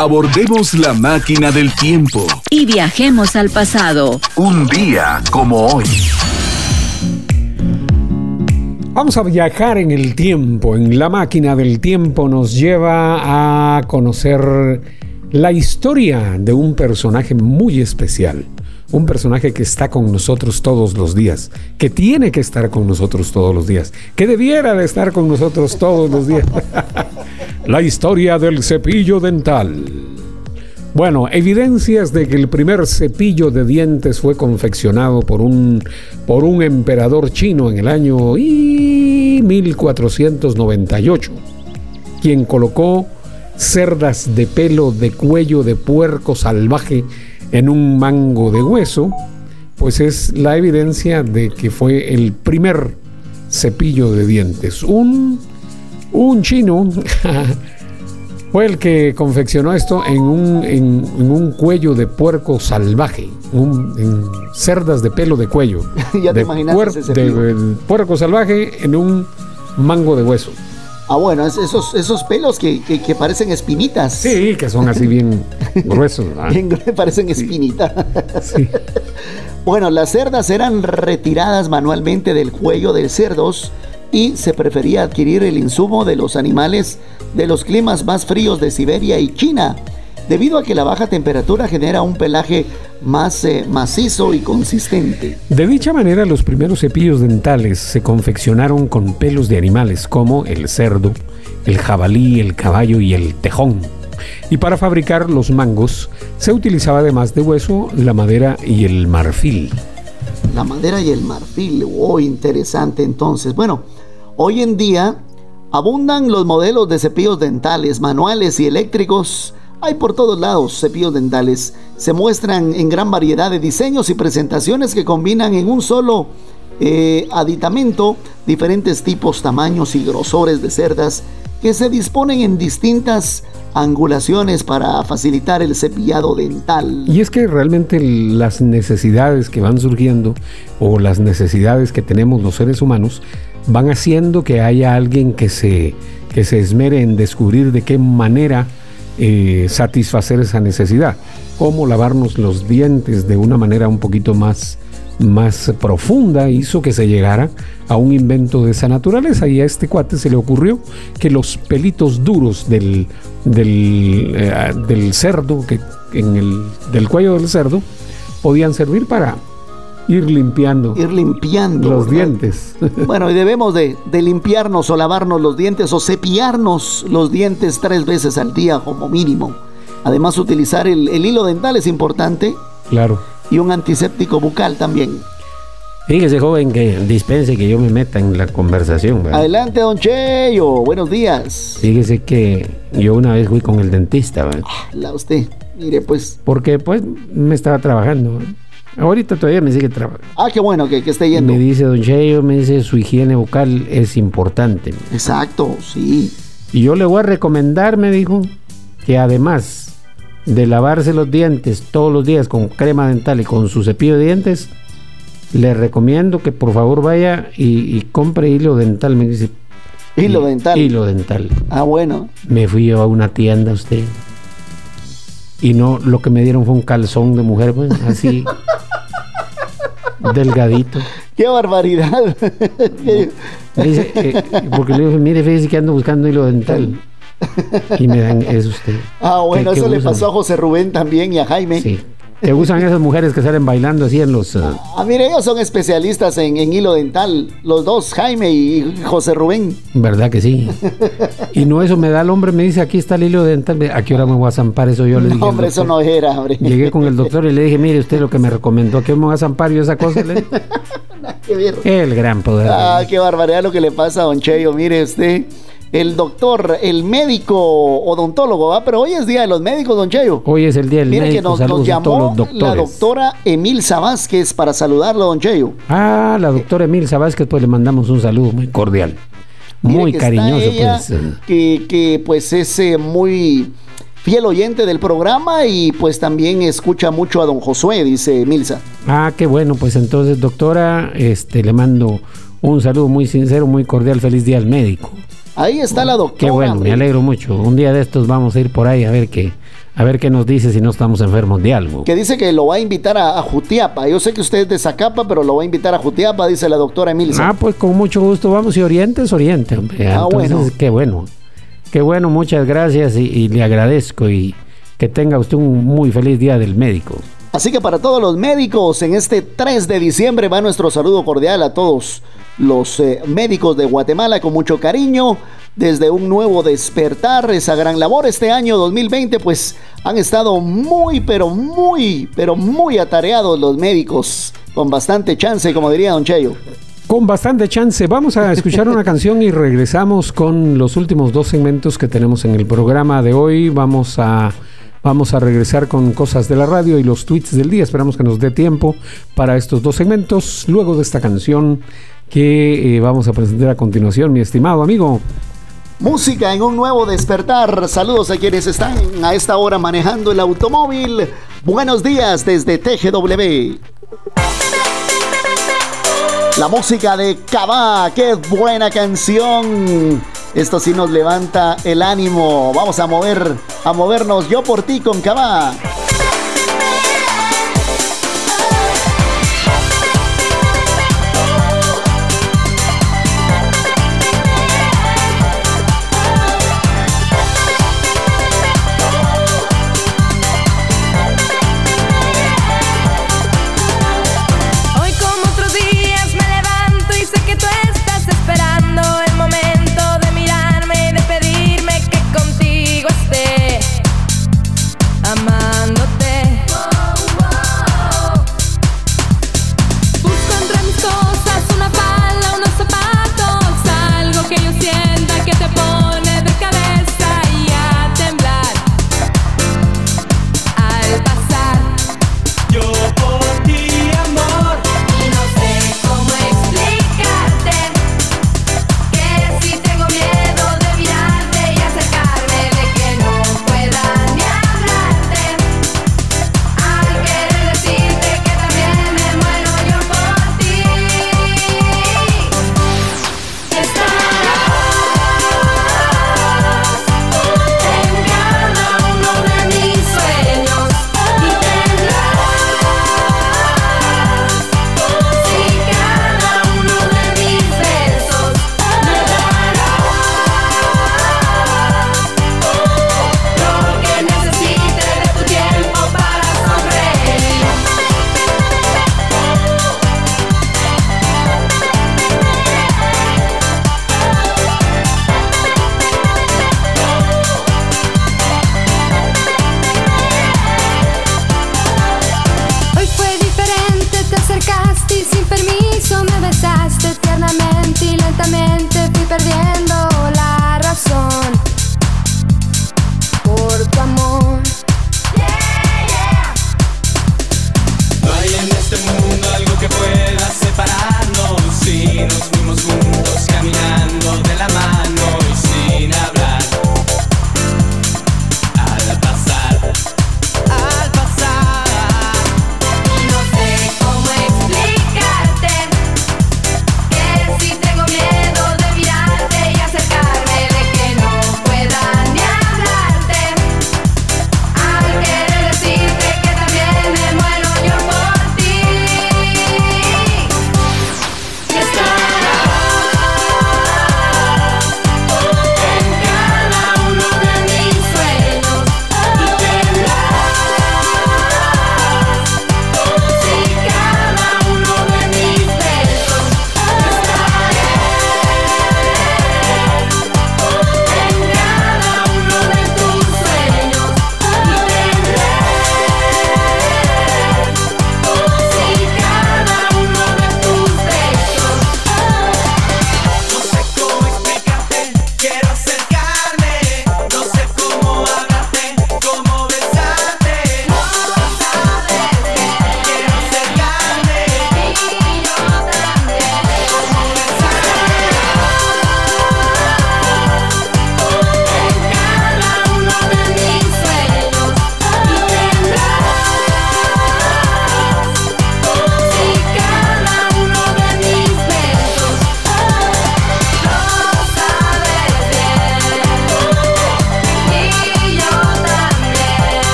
Abordemos la máquina del tiempo. Y viajemos al pasado. Un día como hoy. Vamos a viajar en el tiempo. En la máquina del tiempo nos lleva a conocer la historia de un personaje muy especial. Un personaje que está con nosotros todos los días, que tiene que estar con nosotros todos los días, que debiera de estar con nosotros todos los días. la historia del cepillo dental. Bueno, evidencias de que el primer cepillo de dientes fue confeccionado por un, por un emperador chino en el año y 1498, quien colocó cerdas de pelo de cuello de puerco salvaje en un mango de hueso, pues es la evidencia de que fue el primer cepillo de dientes. Un, un chino fue el que confeccionó esto en un, en, en un cuello de puerco salvaje, un- en cerdas de pelo de cuello. Ya te de, ese puerco salvaje en un mango de hueso. Ah, bueno, es- esos, esos pelos que, que- que parecen espinitas. Sí, que son así bien gruesos. Bien parecen espinitas. bueno, las cerdas eran retiradas manualmente del cuello de cerdos y se prefería adquirir el insumo de los animales de los climas más fríos de Siberia y China, debido a que la baja temperatura genera un pelaje más eh, macizo y consistente. De dicha manera, los primeros cepillos dentales se confeccionaron con pelos de animales como el cerdo, el jabalí, el caballo y el tejón. Y para fabricar los mangos se utilizaba además de hueso, la madera y el marfil. La madera y el marfil, oh, interesante entonces. Bueno, hoy en día abundan los modelos de cepillos dentales manuales y eléctricos. Hay por todos lados cepillos dentales. Se muestran en gran variedad de diseños y presentaciones que combinan en un solo eh, aditamento diferentes tipos, tamaños y grosores de cerdas que se disponen en distintas angulaciones para facilitar el cepillado dental. Y es que realmente las necesidades que van surgiendo o las necesidades que tenemos los seres humanos van haciendo que haya alguien que se, que se esmere en descubrir de qué manera eh, satisfacer esa necesidad. Cómo lavarnos los dientes de una manera un poquito más, más profunda hizo que se llegara a un invento de esa naturaleza y a este cuate se le ocurrió que los pelitos duros del, del, eh, cerdo, que en el, del cuello del cerdo, podían servir para ir limpiando, ir limpiando los ¿verdad? dientes. Bueno, y debemos de, de limpiarnos o lavarnos los dientes o cepillarnos los dientes tres veces al día como mínimo. Además, utilizar el, el hilo dental es importante claro. y un antiséptico bucal también. Fíjese, joven, que dispense que yo me meta en la conversación. ¿verdad? Adelante, don Cheyo. Buenos días. Fíjese que yo una vez fui con el dentista, ¿verdad? La usted. Mire, pues. porque pues me estaba trabajando. ¿verdad? Ahorita todavía me sigue trabajando. Ah, qué bueno que, que esté yendo. Me dice don Cheyo, me dice su higiene bucal es importante. Exacto, sí. Y yo le voy a recomendar, me dijo, que además de lavarse los dientes todos los días con crema dental y con su cepillo de dientes, le recomiendo que por favor vaya y, y compre hilo dental. Me dice. Hilo dental. Hilo dental. Ah, bueno. Me fui yo a una tienda usted. Y no, lo que me dieron fue un calzón de mujer, pues, así. delgadito. Qué barbaridad. Dice, eh, porque le dije, mire, fíjese que ando buscando hilo dental. Y me dan eso usted. ah, bueno, ¿Qué- qué eso le pasó a José Rubén también y a Jaime. Sí. Que usan esas mujeres que salen bailando así en los. ah, Ah, mire, ellos son especialistas en, en hilo dental. Los dos, Jaime y José Rubén. ¿Verdad que sí? Y no eso me da el hombre, me dice, aquí está el hilo dental. ¿A qué hora me voy a zampar eso? Yo le dije. No, hombre, eso no era, hombre. Llegué con el doctor y le dije, mire usted lo que me recomendó, ¿a qué me voy a zampar yo esa cosa? Le dije, Qué bien. el gran poder. Ah, qué barbaridad lo que le pasa a Don Cheyo. Mire usted, el doctor, el médico odontólogo, ¿va? Pero hoy es día de los médicos, Don Cheyo. Hoy es el día del Mire que médico, nos, llamó la doctora Emilza Vázquez para saludarlo, Don Cheyo. Ah, la doctora Emil Vázquez, pues le mandamos un saludo muy cordial. Muy cariñoso, ella, pues. eh. Que, que, pues es eh, muy fiel oyente del programa y pues también escucha mucho a Don Josué, dice Milza. Ah, qué bueno, pues entonces, doctora, este, le mando un saludo muy sincero, muy cordial, feliz día al médico. Ahí está la doctora. Qué bueno, me alegro mucho. Un día de estos vamos a ir por ahí a ver qué, a ver qué nos dice si no estamos enfermos de algo. Que dice que lo va a invitar a, a Jutiapa. Yo sé que usted es de Zacapa, pero lo va a invitar a Jutiapa, dice la doctora Emilza. Ah, pues con mucho gusto vamos y Oriente es Oriente, hombre. Ah, Entonces, bueno. qué bueno. Qué bueno, muchas gracias y, y le agradezco y que tenga usted un muy feliz día del médico. Así que para todos los médicos, en este 3 de diciembre va nuestro saludo cordial a todos los eh, médicos de Guatemala con mucho cariño. Desde un nuevo despertar, esa gran labor este año 2020, pues han estado muy, pero muy, pero muy atareados los médicos, con bastante chance, como diría Don Cheyo. Con bastante chance, vamos a escuchar una canción y regresamos con los últimos dos segmentos que tenemos en el programa de hoy. Vamos a, vamos a regresar con cosas de la radio y los tweets del día. Esperamos que nos dé tiempo para estos dos segmentos. Luego de esta canción que eh, vamos a presentar a continuación, mi estimado amigo. Música en un nuevo despertar. Saludos a quienes están a esta hora manejando el automóvil. Buenos días desde TGW. La música de Cabá, qué buena canción. Esto sí nos levanta el ánimo. Vamos a mover, a movernos yo por ti con Cabá.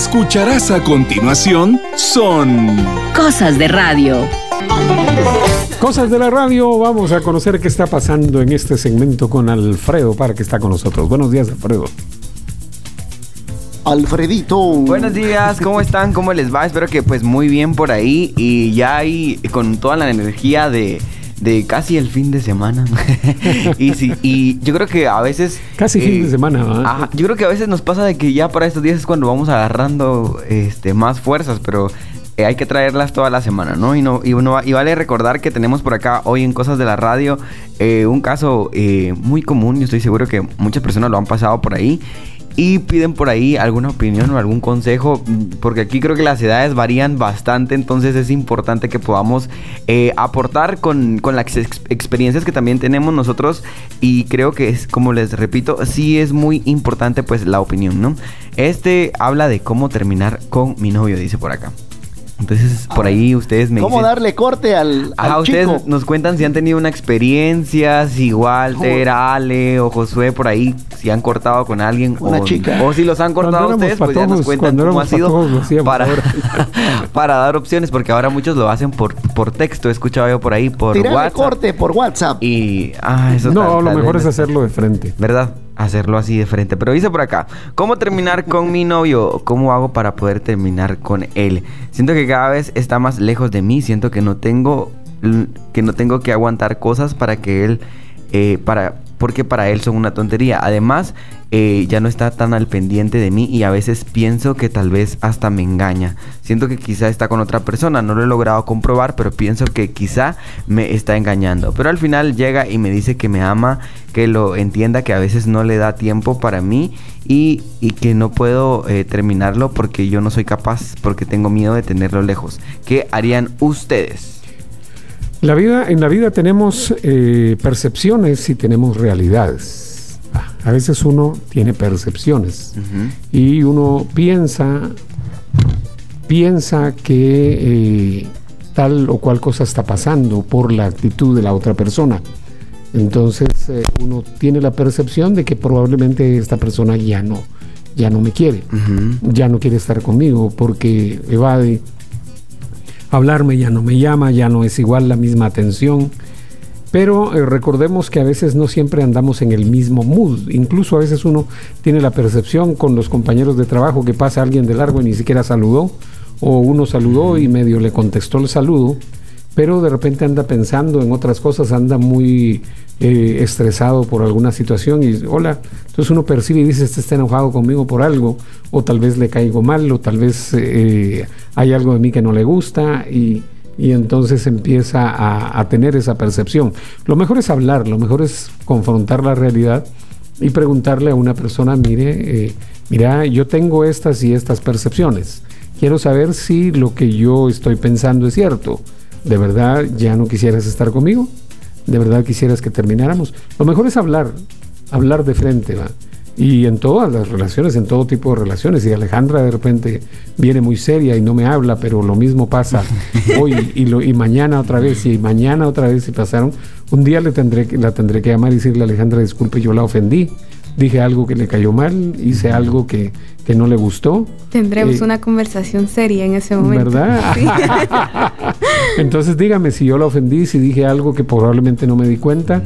Escucharás a continuación son Cosas de radio. Cosas de la radio, vamos a conocer qué está pasando en este segmento con Alfredo para que está con nosotros. Buenos días, Alfredo. Alfredito. Buenos días, ¿cómo están? ¿Cómo les va? Espero que pues muy bien por ahí y ya ahí con toda la energía de, de casi el fin de semana. y sí, y yo creo que a veces... eh, Casi fin de semana, ¿verdad? ajá, yo creo que a veces nos pasa de que ya para estos días es cuando vamos agarrando este, más fuerzas, pero eh, hay que traerlas toda la semana, ¿no? Y, no, y, uno, y vale recordar que tenemos por acá hoy en Cosas de la Radio eh, un caso eh, muy común, yo estoy seguro que muchas personas lo han pasado por ahí. Y piden por ahí alguna opinión o algún consejo, porque aquí creo que las edades varían bastante, entonces es importante que podamos eh, aportar con, con las ex- experiencias que también tenemos nosotros y creo que es, como les repito, sí es muy importante pues la opinión, ¿no? Este habla de cómo terminar con mi novio, dice por acá. Entonces, por ahí ustedes me ¿Cómo dicen... darle corte al, Ajá, al ustedes chico? nos cuentan si han tenido una experiencia, si Walter, Ale o Josué por ahí, si han cortado con alguien Una o, chica. o si los han cortado ustedes, pues ya nos cuentan cómo ha sido patojos para, para dar opciones, porque ahora muchos lo hacen por, por texto, he escuchado yo por ahí, por Tirarle WhatsApp. corte por WhatsApp. Y, ah, eso No, tal- lo tal mejor es hacerlo de frente. ¿Verdad? Hacerlo así de frente. Pero dice por acá, ¿cómo terminar con mi novio? ¿Cómo hago para poder terminar con él? Siento que cada vez está más lejos de mí. Siento que no tengo que no tengo que aguantar cosas para que él eh, para porque para él son una tontería. Además, eh, ya no está tan al pendiente de mí y a veces pienso que tal vez hasta me engaña. Siento que quizá está con otra persona, no lo he logrado comprobar, pero pienso que quizá me está engañando. Pero al final llega y me dice que me ama, que lo entienda, que a veces no le da tiempo para mí y, y que no puedo eh, terminarlo porque yo no soy capaz, porque tengo miedo de tenerlo lejos. ¿Qué harían ustedes? La vida, en la vida tenemos eh, percepciones y tenemos realidades. Ah, A veces uno tiene percepciones y uno piensa, piensa que eh, tal o cual cosa está pasando por la actitud de la otra persona. Entonces eh, uno tiene la percepción de que probablemente esta persona ya no, ya no me quiere, ya no quiere estar conmigo porque evade hablarme, ya no me llama, ya no es igual la misma atención. Pero eh, recordemos que a veces no siempre andamos en el mismo mood. Incluso a veces uno tiene la percepción con los compañeros de trabajo que pasa alguien de largo y ni siquiera saludó. O uno saludó y medio le contestó el saludo. pero de repente anda pensando en otras cosas, anda muy eh, estresado por alguna situación y hola, entonces uno percibe y dice, este está enojado conmigo por algo, o tal vez le caigo mal, o tal vez eh, hay algo de mí que no le gusta y, y entonces empieza a, tener esa percepción. Lo mejor es hablar, lo mejor es confrontar la realidad y preguntarle a una persona, mire, eh, mira, yo tengo estas y estas percepciones. Quiero saber si lo que yo estoy pensando es cierto. ¿De verdad ya no quisieras estar conmigo? ¿De verdad quisieras que termináramos? Lo mejor es hablar, hablar de frente, ¿va? Y en todas las relaciones, en todo tipo de relaciones. Y Alejandra de repente viene muy seria y no me habla, pero lo mismo pasa hoy y, lo, y mañana otra vez y mañana otra vez y pasaron. Un día le tendré, que- la tendré que llamar y decirle, Alejandra, disculpe, yo la ofendí. Dije algo que le cayó mal, hice algo que, que no le gustó. Tendremos Eh, una conversación seria en ese momento. ¿Verdad? Sí. Entonces dígame si yo la ofendí, si dije algo que probablemente no me di cuenta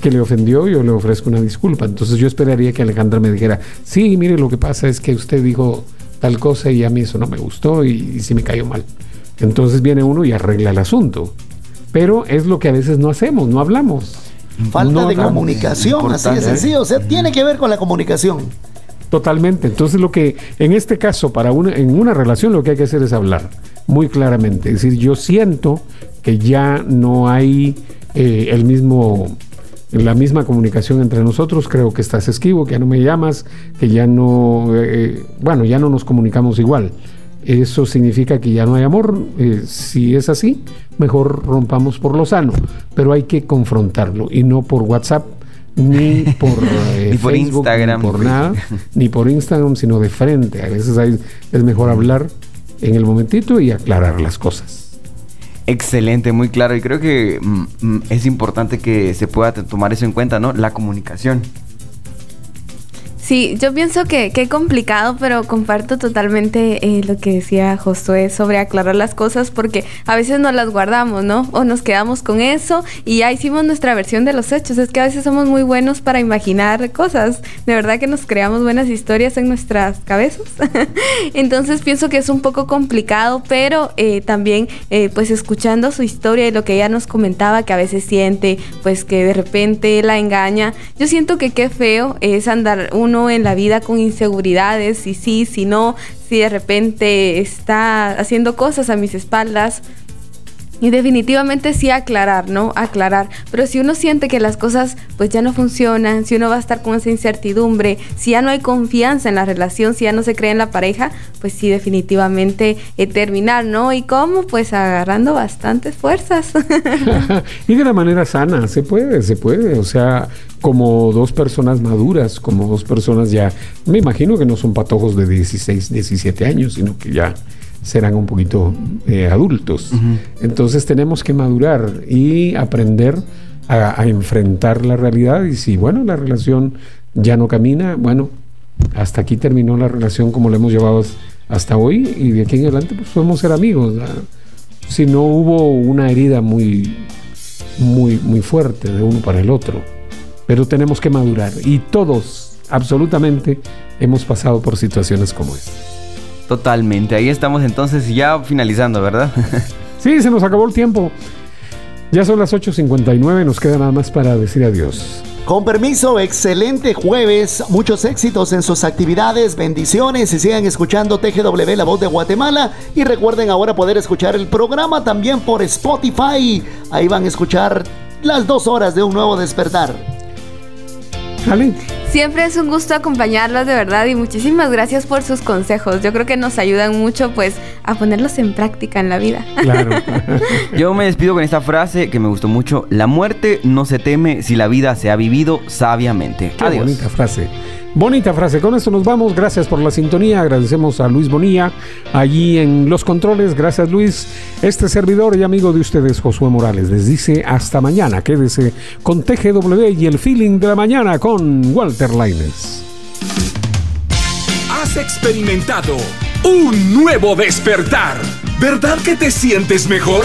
que le ofendió, yo le ofrezco una disculpa. Entonces yo esperaría que Alejandra me dijera, sí, mire, lo que pasa es que usted dijo tal cosa y a mí eso no me gustó y, y sí me cayó mal. Entonces viene uno y arregla el asunto. Pero es lo que a veces no hacemos, no hablamos. Falta No de comunicación, así de ¿eh? sencillo. O sea, tiene que ver con la comunicación. Totalmente. Entonces lo que en este caso para una en una relación lo que hay que hacer es hablar muy claramente. Es decir, yo siento que ya no hay eh, el mismo la misma comunicación entre nosotros. Creo que estás esquivo, que ya no me llamas, que ya no eh, bueno ya no nos comunicamos igual. Eso significa que ya no hay amor. Eh, si es así, mejor rompamos por lo sano. Pero hay que confrontarlo y no por WhatsApp ni por, eh, Ni por Facebook, Instagram, ni por nada, ni por Instagram, sino de frente. A veces hay- es mejor hablar en el momentito y aclarar las cosas. Excelente, muy claro. Y creo que mm, mm, es importante que se pueda tomar eso en cuenta, ¿no? La comunicación. Sí, yo pienso que qué complicado, pero comparto totalmente eh, lo que decía Josué sobre aclarar las cosas porque a veces nos las guardamos, ¿no? O nos quedamos con eso y ya hicimos nuestra versión de los hechos. Es que a veces somos muy buenos para imaginar cosas. De verdad que nos creamos buenas historias en nuestras cabezas. Entonces pienso que es un poco complicado, pero eh, también eh, pues escuchando su historia y lo que ella nos comentaba que a veces siente pues que de repente la engaña. Yo siento que qué feo es andar uno en la vida con inseguridades, si sí, si no, si de repente está haciendo cosas a mis espaldas. Y definitivamente sí aclarar, ¿no? Aclarar. Pero si uno siente que las cosas pues ya no funcionan, si uno va a estar con esa incertidumbre, si ya no hay confianza en la relación, si ya no se cree en la pareja, pues sí definitivamente eh, terminar, ¿no? ¿Y cómo? Pues agarrando bastantes fuerzas. y de la manera sana, se puede, se puede. O sea, como dos personas maduras, como dos personas ya, me imagino que no son patojos de 16, 17 años, sino que ya serán un poquito eh, adultos. Entonces tenemos que madurar y aprender a, a enfrentar la realidad y si, bueno, la relación ya no camina, bueno, hasta aquí terminó la relación como la hemos llevado hasta hoy y de aquí en adelante pues podemos ser amigos. ¿verdad? Si no hubo una herida muy, muy, muy fuerte de uno para el otro, pero tenemos que madurar y todos, absolutamente, hemos pasado por situaciones como esta. Totalmente. Ahí estamos entonces ya finalizando, ¿verdad? Sí, se nos acabó el tiempo. Ya son las 8.59, nos queda nada más para decir adiós. Con permiso, excelente jueves, muchos éxitos en sus actividades, bendiciones y sigan escuchando TGW La Voz de Guatemala y recuerden ahora poder escuchar el programa también por Spotify. Ahí van a escuchar las dos horas de un nuevo despertar. Siempre es un gusto acompañarlos de verdad y muchísimas gracias por sus consejos. Yo creo que nos ayudan mucho pues a ponerlos en práctica en la vida. Yo me despido con esta frase que me gustó mucho. La muerte no se teme si la vida se ha vivido sabiamente. Qué Adiós. bonita frase. Bonita frase. Con esto nos vamos. Gracias por la sintonía. Agradecemos a Luis Bonilla allí en los controles. Gracias, Luis. Este servidor y amigo de ustedes, Josué Morales, les dice hasta mañana. Quédese con TGW y el feeling de la mañana con Walter Laines. Has experimentado un nuevo despertar. ¿Verdad que te sientes mejor?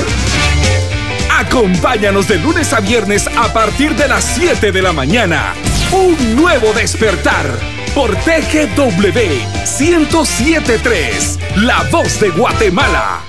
Acompáñanos de lunes a viernes a partir de las 7 de la mañana. Un nuevo despertar por TGW 1073, La Voz de Guatemala.